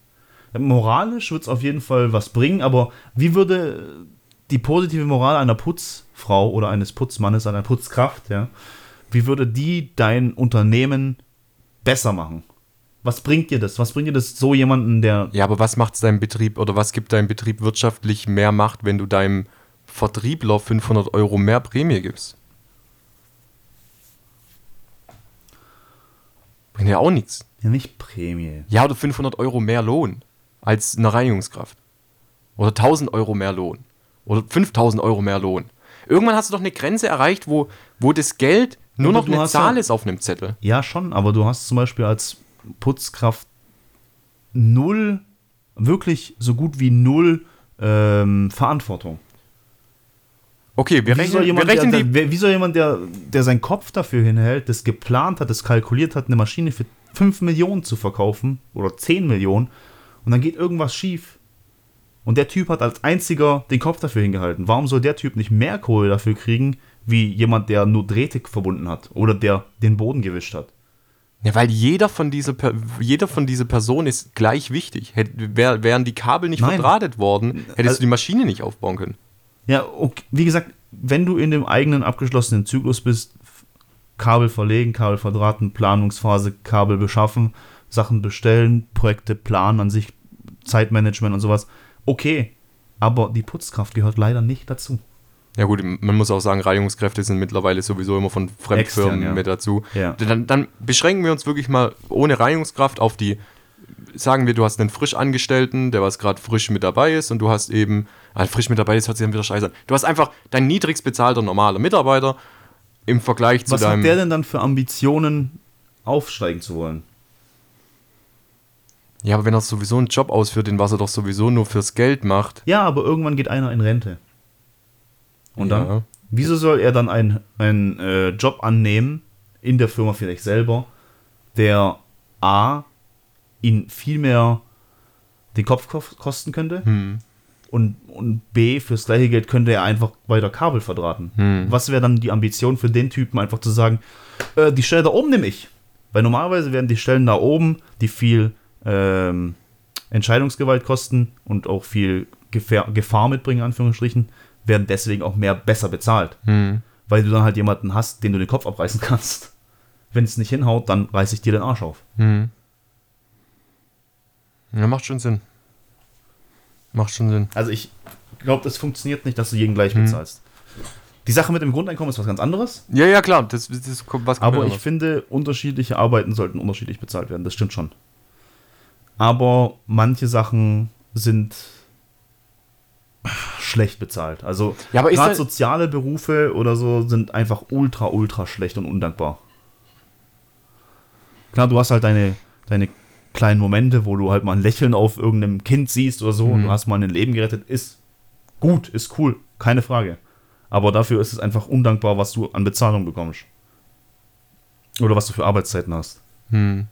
Moralisch wird es auf jeden Fall was bringen, aber wie würde die positive Moral einer Putzfrau oder eines Putzmannes, einer Putzkraft, ja, wie würde die dein Unternehmen besser machen? Was bringt dir das? Was bringt dir das so jemanden, der Ja, aber was macht deinem Betrieb oder was gibt deinem Betrieb wirtschaftlich mehr Macht, wenn du deinem Vertriebler 500 Euro mehr Prämie gibst? Bringt ja auch nichts. ja nicht Prämie? Ja, oder 500 Euro mehr Lohn als eine Reinigungskraft. Oder 1000 Euro mehr Lohn. Oder 5000 Euro mehr Lohn. Irgendwann hast du doch eine Grenze erreicht, wo, wo das Geld nur noch du eine hast Zahl ja- ist auf einem Zettel. Ja, schon, aber du hast zum Beispiel als Putzkraft null, wirklich so gut wie null ähm, Verantwortung. Okay, wir Wie soll rechnen, wir jemand, rechnen der, die. der, wie soll jemand, der, der seinen Kopf dafür hinhält, das geplant hat, das kalkuliert hat, eine Maschine für 5 Millionen zu verkaufen oder 10 Millionen und dann geht irgendwas schief und der Typ hat als einziger den Kopf dafür hingehalten. Warum soll der Typ nicht mehr Kohle dafür kriegen, wie jemand, der nur Drähte verbunden hat oder der den Boden gewischt hat? Ja, weil jeder von dieser, Per- jeder von dieser Person ist gleich wichtig. Hätt, wär, wären die Kabel nicht Nein. verdrahtet worden, hättest Also- du die Maschine nicht aufbauen können. Ja, okay. wie gesagt, wenn du in dem eigenen abgeschlossenen Zyklus bist, Kabel verlegen, Kabel verdrahten, Planungsphase, Kabel beschaffen, Sachen bestellen, Projekte planen an sich, Zeitmanagement und sowas, okay. Aber die Putzkraft gehört leider nicht dazu. Ja gut, man muss auch sagen, Reinigungskräfte sind mittlerweile sowieso immer von Fremdfirmen Extern, ja. mit dazu. Ja. Dann, dann beschränken wir uns wirklich mal ohne Reinigungskraft auf die, sagen wir, du hast einen frisch Angestellten, der was gerade frisch mit dabei ist und du hast eben, ah, frisch mit dabei ist, hört sich dann wieder scheiße an. Du hast einfach dein niedrigst bezahlter normaler Mitarbeiter im Vergleich zu Was deinem... hat der denn dann für Ambitionen, aufsteigen zu wollen? ja, aber wenn er sowieso einen Job ausführt, den was er doch sowieso nur fürs Geld macht. Ja, aber irgendwann geht einer in Rente. Und Ja. dann? Wieso soll er dann einen, einen äh, Job annehmen, in der Firma vielleicht selber, der A, ihn viel mehr den Kopf ko- kosten könnte Hm. und, und B, fürs gleiche Geld könnte er einfach weiter Kabel verdrahten. Hm. Was wäre dann die Ambition für den Typen, einfach zu sagen, äh, die Stelle da oben nehme ich? Weil normalerweise werden die Stellen da oben, die viel ähm, Entscheidungsgewalt kosten und auch viel Gefahr, Gefahr mitbringen, in Anführungsstrichen, werden deswegen auch mehr besser bezahlt. Hm. Weil du dann halt jemanden hast, den du den Kopf abreißen kannst. Wenn es nicht hinhaut, dann reiß ich dir den Arsch auf. Hm. Ja, macht schon Sinn. Macht schon Sinn. Also ich glaube, das funktioniert nicht, dass du jeden Hm. gleich bezahlst. Die Sache mit dem Grundeinkommen ist was ganz anderes. Ja, ja, klar, das, das kommt was Aber ich finde, unterschiedliche Arbeiten sollten unterschiedlich bezahlt werden. Das stimmt schon. Aber manche Sachen sind schlecht bezahlt. Also Ja, gerade soziale Berufe oder so sind einfach ultra, ultra schlecht und undankbar. Klar, du hast halt deine, deine kleinen Momente, wo du halt mal ein Lächeln auf irgendeinem Kind siehst oder so und Mhm. du hast mal ein Leben gerettet, ist gut, ist cool, keine Frage. Aber dafür ist es einfach undankbar, was du an Bezahlung bekommst. Oder was du für Arbeitszeiten hast. Hm.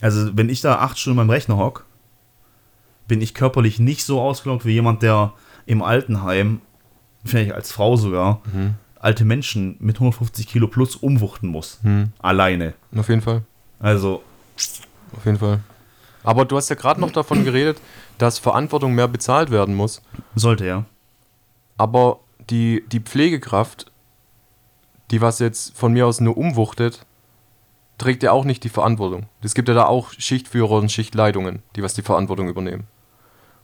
Also, wenn ich da acht Stunden beim Rechner hock, bin ich körperlich nicht so ausgelaugt wie jemand, der im Altenheim, vielleicht als Frau sogar, Mhm. alte Menschen mit 150 Kilo plus umwuchten muss. Hm. Alleine. Auf jeden Fall. Also, Auf jeden Fall. Aber du hast ja gerade noch davon geredet, dass Verantwortung mehr bezahlt werden muss. sollte ja. Aber die, die Pflegekraft, die was jetzt von mir aus nur umwuchtet, trägt ja auch nicht die Verantwortung. Es gibt ja da auch Schichtführer und Schichtleitungen, die was die Verantwortung übernehmen.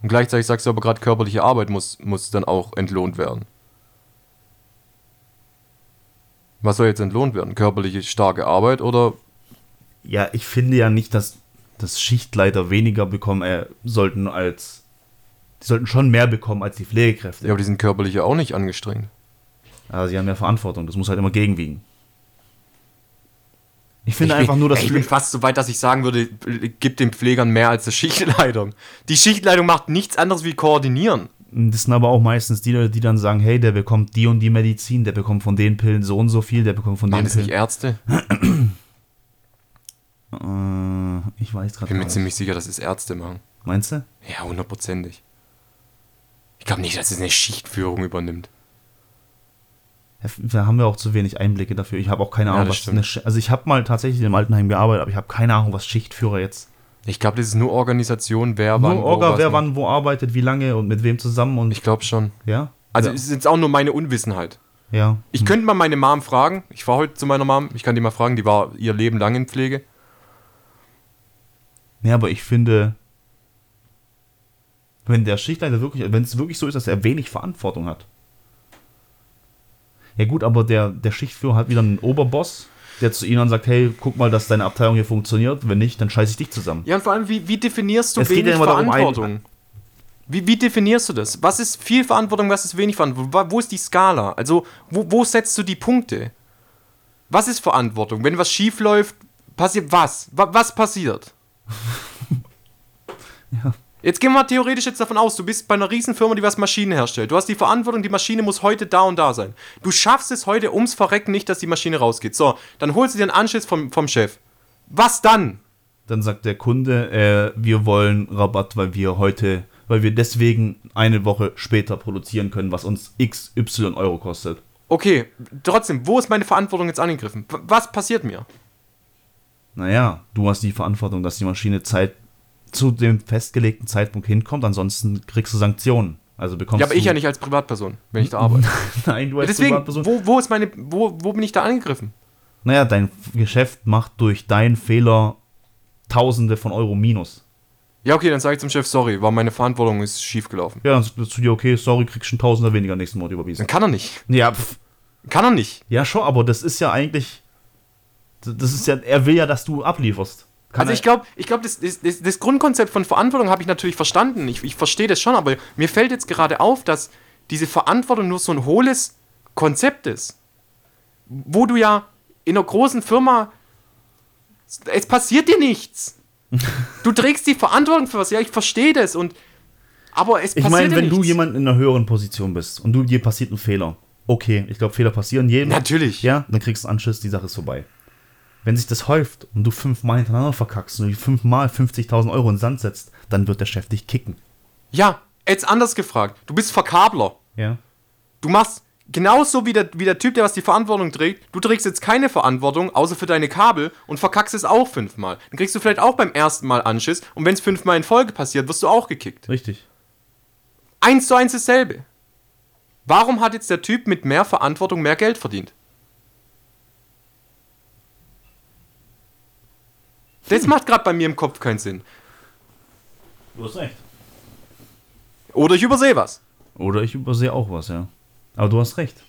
Und gleichzeitig sagst du aber gerade, körperliche Arbeit muss, muss dann auch entlohnt werden. Was soll jetzt entlohnt werden? Körperliche starke Arbeit oder Ja, ich finde ja nicht, dass, dass Schichtleiter weniger bekommen äh, sollten als. Die sollten schon mehr bekommen als die Pflegekräfte. Ja, aber die sind körperlich ja auch nicht angestrengt. Also sie haben mehr Verantwortung. Das muss halt immer gegenwiegen. Ich finde ich einfach bin, nur, dass ey, ich bin fast so weit, dass ich sagen würde, gib den Pflegern mehr als der Schichtleitung. Die Schichtleitung macht nichts anderes wie koordinieren. Das sind aber auch meistens die, die dann sagen, hey, der bekommt die und die Medizin, der bekommt von den Pillen so und so viel, der bekommt von Machen den das nicht Pillen. Ärzte? Äh, ich weiß Ich gerade bin mir nicht. ziemlich sicher, dass es Ärzte machen. Meinst du? Ja, hundertprozentig. Ich glaube nicht, dass es eine Schichtführung übernimmt. Ja, Da haben wir auch zu wenig Einblicke dafür. Ich habe auch keine Ja, Ahnung, das was eine Sch Also ich habe mal tatsächlich im Altenheim gearbeitet, aber ich habe keine Ahnung, was Schichtführer jetzt. Ich glaube, das ist nur Organisation, wer wann. Nur wo Orga, was wer wann wo arbeitet, wie lange und mit wem zusammen und Ich glaube schon. ja. Also ja. es ist jetzt auch nur meine Unwissenheit. ja. Ich könnte mal meine Mom fragen. Ich fahre heute zu meiner Mom. Ich kann die mal fragen. Die war ihr Leben lang in Pflege. Ja, aber ich finde, wenn der Schichtleiter wirklich, wenn es wirklich so ist, dass er wenig Verantwortung hat. Ja gut, aber der, der Schichtführer hat wieder einen Oberboss, der zu ihnen dann sagt, hey, guck mal, dass deine Abteilung hier funktioniert. Wenn nicht, dann scheiße ich dich zusammen. Ja, und vor allem, wie, wie definierst du Es geht wenig ja immer darum, Verantwortung? Wie, wie definierst du das? Was ist viel Verantwortung, was ist wenig Verantwortung? Wo- Wo ist die Skala? Also, wo, wo setzt du die Punkte? Was ist Verantwortung? Wenn was schief läuft, passiert was? Wa was passiert? Ja. Jetzt gehen wir mal theoretisch jetzt davon aus, du bist bei einer Riesenfirma, die was Maschinen herstellt. Du hast die Verantwortung, die Maschine muss heute da und da sein. Du schaffst es heute ums Verrecken nicht, dass die Maschine rausgeht. So, dann holst du dir einen Anschiss vom, vom Chef. Was dann? Dann sagt der Kunde, äh, wir wollen Rabatt, weil wir heute, weil wir deswegen eine Woche später produzieren können, was uns x, y Euro kostet. Okay, trotzdem, wo ist meine Verantwortung jetzt angegriffen? Was passiert mir? Naja, du hast die Verantwortung, dass die Maschine Zeit zu dem festgelegten Zeitpunkt hinkommt, ansonsten kriegst du Sanktionen. Also bekommst Ja, aber du ich ja nicht als Privatperson, wenn ich da arbeite. Nein, du als Deswegen, Privatperson. wo, wo ist meine, wo, wo bin ich da angegriffen? Naja, dein Geschäft macht durch deinen Fehler Tausende von Euro minus. Ja, okay, dann sage ich zum Chef, sorry, war meine Verantwortung, ist schief gelaufen. Ja, dann sagst du dir, okay, sorry, kriegst schon Tausender weniger nächsten Monat überwiesen. Dann kann er nicht. Ja, pff, Kann er nicht. ja, schon, aber das ist ja eigentlich. Das ist ja, er will ja, dass du ablieferst. Kann also ich glaube, ich glaub, das, das, das, Grundkonzept von Verantwortung habe ich natürlich verstanden. Ich, ich verstehe das schon, aber mir fällt jetzt gerade auf, dass diese Verantwortung nur so ein hohles Konzept ist. Wo du ja in einer großen Firma. Es passiert dir nichts. Du trägst die Verantwortung für was. Ja, ich verstehe das. Und, aber es Ich passiert meine, dir wenn nichts. du jemand in einer höheren Position bist und du dir passiert ein Fehler, okay, ich glaube, Fehler passieren jedem. Natürlich. Ja, dann kriegst du einen Anschiss, die Sache ist vorbei. Wenn sich das häuft und du fünfmal hintereinander verkackst und du fünfmal 50.000 Euro in den Sand setzt, dann wird der Chef dich kicken. Ja, jetzt anders gefragt. Du bist Verkabler. Ja. Du machst genauso wie der, wie der Typ, der was die Verantwortung trägt. Du trägst jetzt keine Verantwortung, außer für deine Kabel und verkackst es auch fünfmal. Dann kriegst du vielleicht auch beim ersten Mal Anschiss und wenn es fünfmal in Folge passiert, wirst du auch gekickt. Richtig. Eins zu eins dasselbe. Warum hat jetzt der Typ mit mehr Verantwortung mehr Geld verdient? Das macht gerade bei mir im Kopf keinen Sinn. Du hast recht. Oder ich übersehe was. Oder ich übersehe auch was, ja. Aber du hast recht.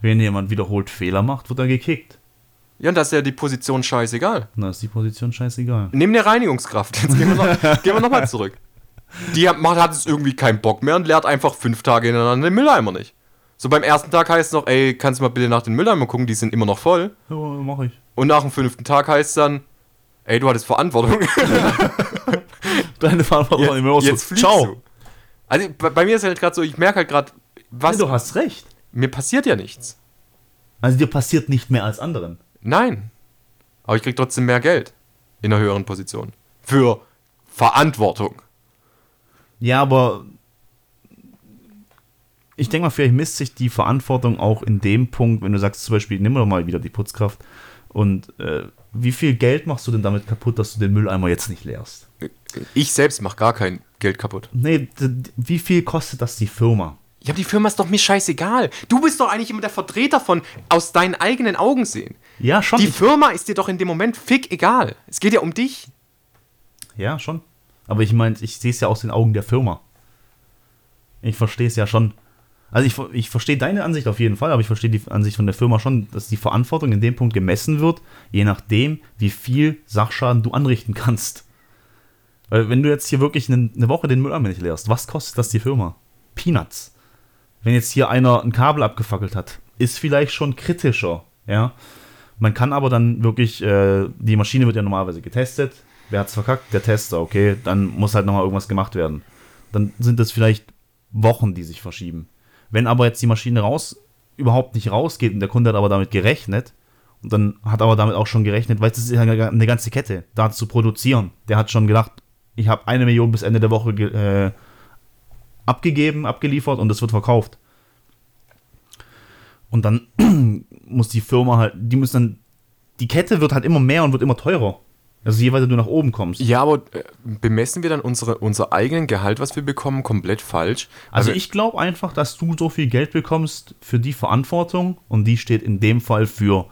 Wenn jemand wiederholt Fehler macht, wird er gekickt. Ja, und das ist ja die Position scheißegal. Dann ist die Position scheißegal. Nimm eine Reinigungskraft. Jetzt gehen wir, noch, nochmal zurück. Die hat, hat jetzt irgendwie keinen Bock mehr und leert einfach fünf Tage hintereinander den Mülleimer nicht. So beim ersten Tag heißt es noch, ey, kannst du mal bitte nach den Mülleimer gucken, die sind immer noch voll. Ja, mach ich. Und nach dem fünften Tag heißt es dann, ey, du hattest Verantwortung. Deine Verantwortung jetzt, immer aus. jetzt fliegst du. Also bei, bei mir ist halt gerade so, ich merke halt gerade, was, Nee, du hast recht. mir passiert ja nichts. Also dir passiert nicht mehr als anderen. Nein. Aber ich krieg trotzdem mehr Geld. In einer höheren Position. Für Verantwortung. Ja, aber ich denke mal, vielleicht misst sich die Verantwortung auch in dem Punkt, wenn du sagst zum Beispiel, nimm doch mal wieder die Putzkraft und äh, wie viel Geld machst du denn damit kaputt, dass du den Mülleimer jetzt nicht leerst? Ich selbst mach gar kein Geld kaputt. Nee, wie viel kostet das die Firma? Ja, die Firma ist doch mir scheißegal. Du bist doch eigentlich immer der Vertreter von aus deinen eigenen Augen sehen. Ja, schon. Die Firma ist dir doch in dem Moment fick egal. Es geht ja um dich. ja, schon. Aber ich meine, ich sehe es ja aus den Augen der Firma. Ich verstehe es ja schon. Also ich, ich verstehe deine Ansicht auf jeden Fall, aber ich verstehe die Ansicht von der Firma schon, dass die Verantwortung in dem Punkt gemessen wird, je nachdem, wie viel Sachschaden du anrichten kannst. Weil wenn du jetzt hier wirklich eine, Woche den Mülleimer nicht leerst, was kostet das die Firma? Peanuts. Wenn jetzt hier einer ein Kabel abgefackelt hat, ist vielleicht schon kritischer, ja. Man kann aber dann wirklich, äh, die Maschine wird ja normalerweise getestet. Wer hat's verkackt? Der Tester, okay. Dann muss halt nochmal irgendwas gemacht werden. Dann sind es vielleicht Wochen, die sich verschieben. Wenn aber jetzt die Maschine raus, überhaupt nicht rausgeht und der Kunde hat aber damit gerechnet, und dann hat aber damit auch schon gerechnet, weil es ist ja eine ganze Kette, da zu produzieren. Der hat schon gedacht, ich habe eine Million bis Ende der Woche äh, abgegeben, abgeliefert und es wird verkauft. Und dann muss die Firma halt, die müssen dann, die Kette wird halt immer mehr und wird immer teurer. Also je weiter du nach oben kommst. Ja, aber äh, bemessen wir dann unsere, unser eigenen Gehalt, was wir bekommen, komplett falsch? Also ich glaube einfach, dass du so viel Geld bekommst für die Verantwortung und die steht in dem Fall für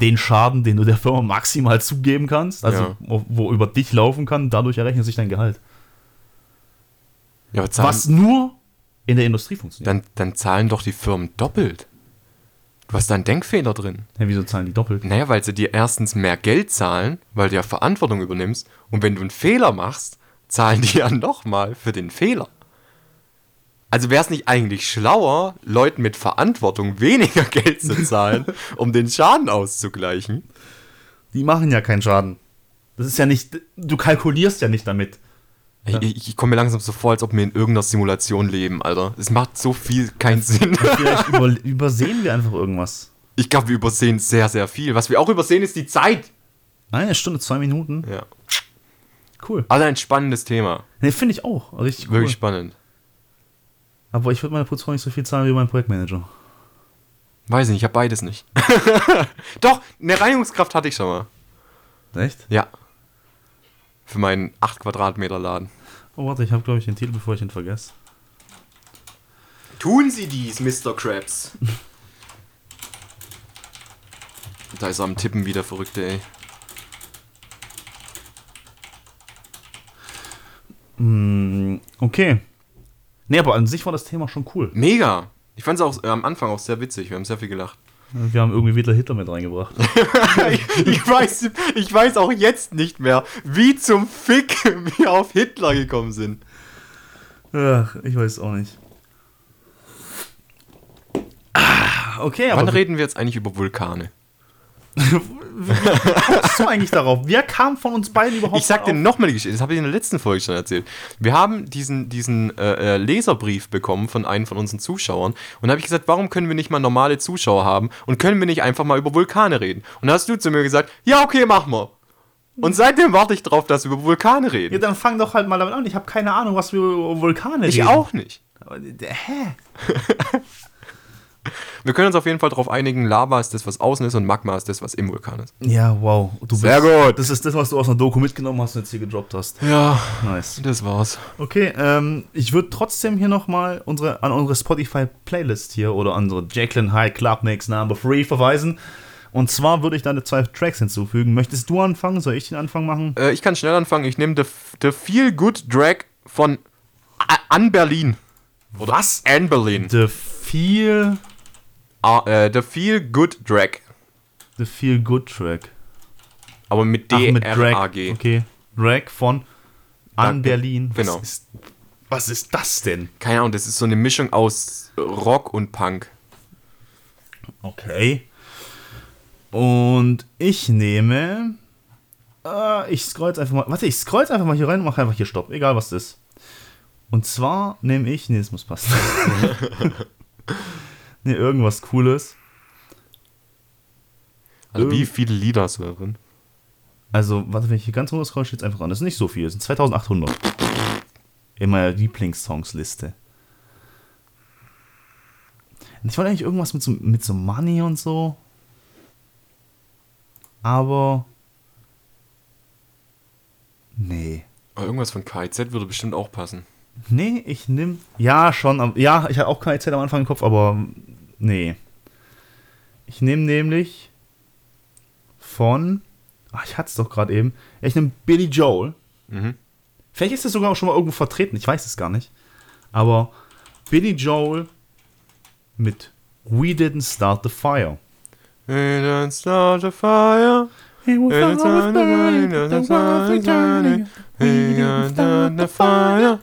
den Schaden, den du der Firma maximal zugeben kannst, also Ja. wo, wo über dich laufen kann, dadurch errechnet sich dein Gehalt. ja, zahlen, Was nur in der Industrie funktioniert. dann, dann zahlen doch die Firmen doppelt. Du hast da einen Denkfehler drin. Ja, wieso zahlen die doppelt? Naja, weil sie dir erstens mehr Geld zahlen, weil du ja Verantwortung übernimmst. Und wenn du einen Fehler machst, zahlen die ja nochmal für den Fehler. Also wäre es nicht eigentlich schlauer, Leuten mit Verantwortung weniger Geld zu zahlen, um den Schaden auszugleichen? Die machen ja keinen Schaden. Das ist ja nicht, du kalkulierst ja nicht damit. Ja. Ich, ich komme mir langsam so vor, als ob wir in irgendeiner Simulation leben, Alter. Es macht so viel keinen Sinn. Vielleicht über, übersehen wir einfach irgendwas. Ich glaube, wir übersehen sehr, sehr viel. Was wir auch übersehen, ist die Zeit. Eine Stunde, zwei Minuten. Ja. Cool. Also ein spannendes Thema. Ne, finde ich auch. Richtig cool. Wirklich spannend. Aber ich würde meine Putzfrau nicht so viel zahlen wie mein Projektmanager. Weiß nicht, ich habe beides nicht. Doch, eine Reinigungskraft hatte ich schon mal. Echt? Ja. Für meinen 8 Quadratmeter Laden. Oh, warte, ich habe, glaube ich, den Titel, bevor ich ihn vergesse. Tun Sie dies, Mr. Krabs. da ist er am Tippen wieder verrückte, ey. Hm, okay. Nee, aber an sich war das Thema schon cool. Mega. Ich fand es auch äh, am Anfang auch sehr witzig. Wir haben sehr viel gelacht. Wir haben irgendwie wieder Hitler mit reingebracht. ich, weiß, ich weiß auch jetzt nicht mehr, wie zum Fick wir auf Hitler gekommen sind. Ach, ich weiß auch nicht. Ah, okay, aber Wann reden wir jetzt eigentlich über Vulkane? Wie kommst du eigentlich darauf? Wer kam von uns beiden überhaupt Ich sag dir nochmal die Geschichte, das habe ich in der letzten Folge schon erzählt. Wir haben diesen, diesen äh, äh, Leserbrief bekommen von einem von unseren Zuschauern und da habe ich gesagt, warum können wir nicht mal normale Zuschauer haben und können wir nicht einfach mal über Vulkane reden? Und da hast du zu mir gesagt, ja, okay, machen wir. Und seitdem warte ich drauf, dass wir über Vulkane Ja, reden. dann fang doch halt mal damit an. Ich habe keine Ahnung, was wir über Vulkane ich reden. auch nicht. Aber, Hä? Wir können uns auf jeden Fall darauf einigen, Lava ist das, was außen ist und Magma ist das, was im Vulkan ist. Ja, wow. Du Sehr bist, gut. Das ist das, was du aus einer Doku mitgenommen hast und jetzt hier gedroppt hast. Ja, Nice. das war's. Okay, ähm, ich würde trotzdem hier nochmal unsere, an unsere Spotify-Playlist hier oder unsere Jacqueline High Club Mix Number 3 verweisen. Und zwar würde ich da zwei Tracks hinzufügen. Möchtest du anfangen? Soll ich den Anfang machen? Äh, ich kann schnell anfangen. Ich nehme The, The Feel Good Drag von A- An Berlin. Was? An Berlin. The Feel, Ah, äh, The Feel Good Drag. the Feel Good Track. Aber mit Ach, mit D-R-A-G. Okay. Drag von An Danke. Berlin. Was Genau. Ist, was ist das denn? Keine Ahnung, das ist so eine Mischung aus Rock und Punk. Okay. Und ich nehme. Äh, ich scroll jetzt einfach mal. Warte, ich scroll jetzt einfach mal hier rein und mache einfach hier Stopp. Egal was das ist. Und zwar nehme ich. Nee, das muss passen. nee, irgendwas Cooles. Also wie viele Lieder hast du da drin? Also, warte, wenn ich hier ganz runter scroll, steht einfach an. Das ist nicht so viel, das sind 2800. In meiner Lieblingssongsliste. Ich wollte eigentlich irgendwas mit so, mit so Money und so. Aber. Nee. Aber irgendwas von KIZ würde bestimmt auch passen. Nee, ich nimm. Ja, schon. Ja, ich hatte auch keine Zeit am Anfang im Kopf, aber nee. Ich nehme nämlich von. Ach, ich hatte es doch gerade eben. Ich nehme Billy Joel. Mhm. Vielleicht ist das sogar auch schon mal irgendwo vertreten, ich weiß es gar nicht. Aber Billy Joel mit We Didn't Start the Fire. We don't start a fire. We don't start a fire.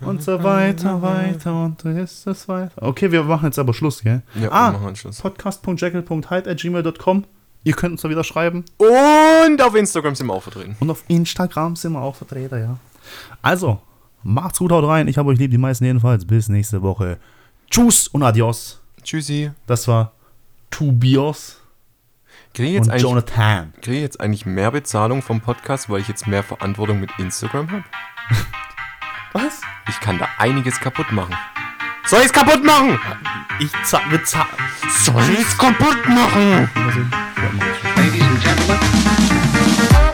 Und so weiter, weiter und so ist es weiter. Okay, wir machen jetzt aber Schluss, gell? Ja, ah, wir machen Schluss. podcast.jekyll.hyde.gmail.com Ihr könnt uns da wieder schreiben. Und auf Instagram sind wir auch vertreten. Und auf Instagram sind wir auch Vertreter, ja. Also, macht's gut, haut rein. Ich habe euch lieb, die meisten jedenfalls. Bis nächste Woche. Tschüss und adios. Tschüssi. Das war Tobias Kriege jetzt und Jonathan. kriege ich jetzt eigentlich mehr Bezahlung vom Podcast, weil ich jetzt mehr Verantwortung mit Instagram habe? Was? Ich kann da einiges kaputt machen. Soll ich's kaputt machen? Ich zack mit zack. Soll ich's kaputt machen? Ladies and gentlemen.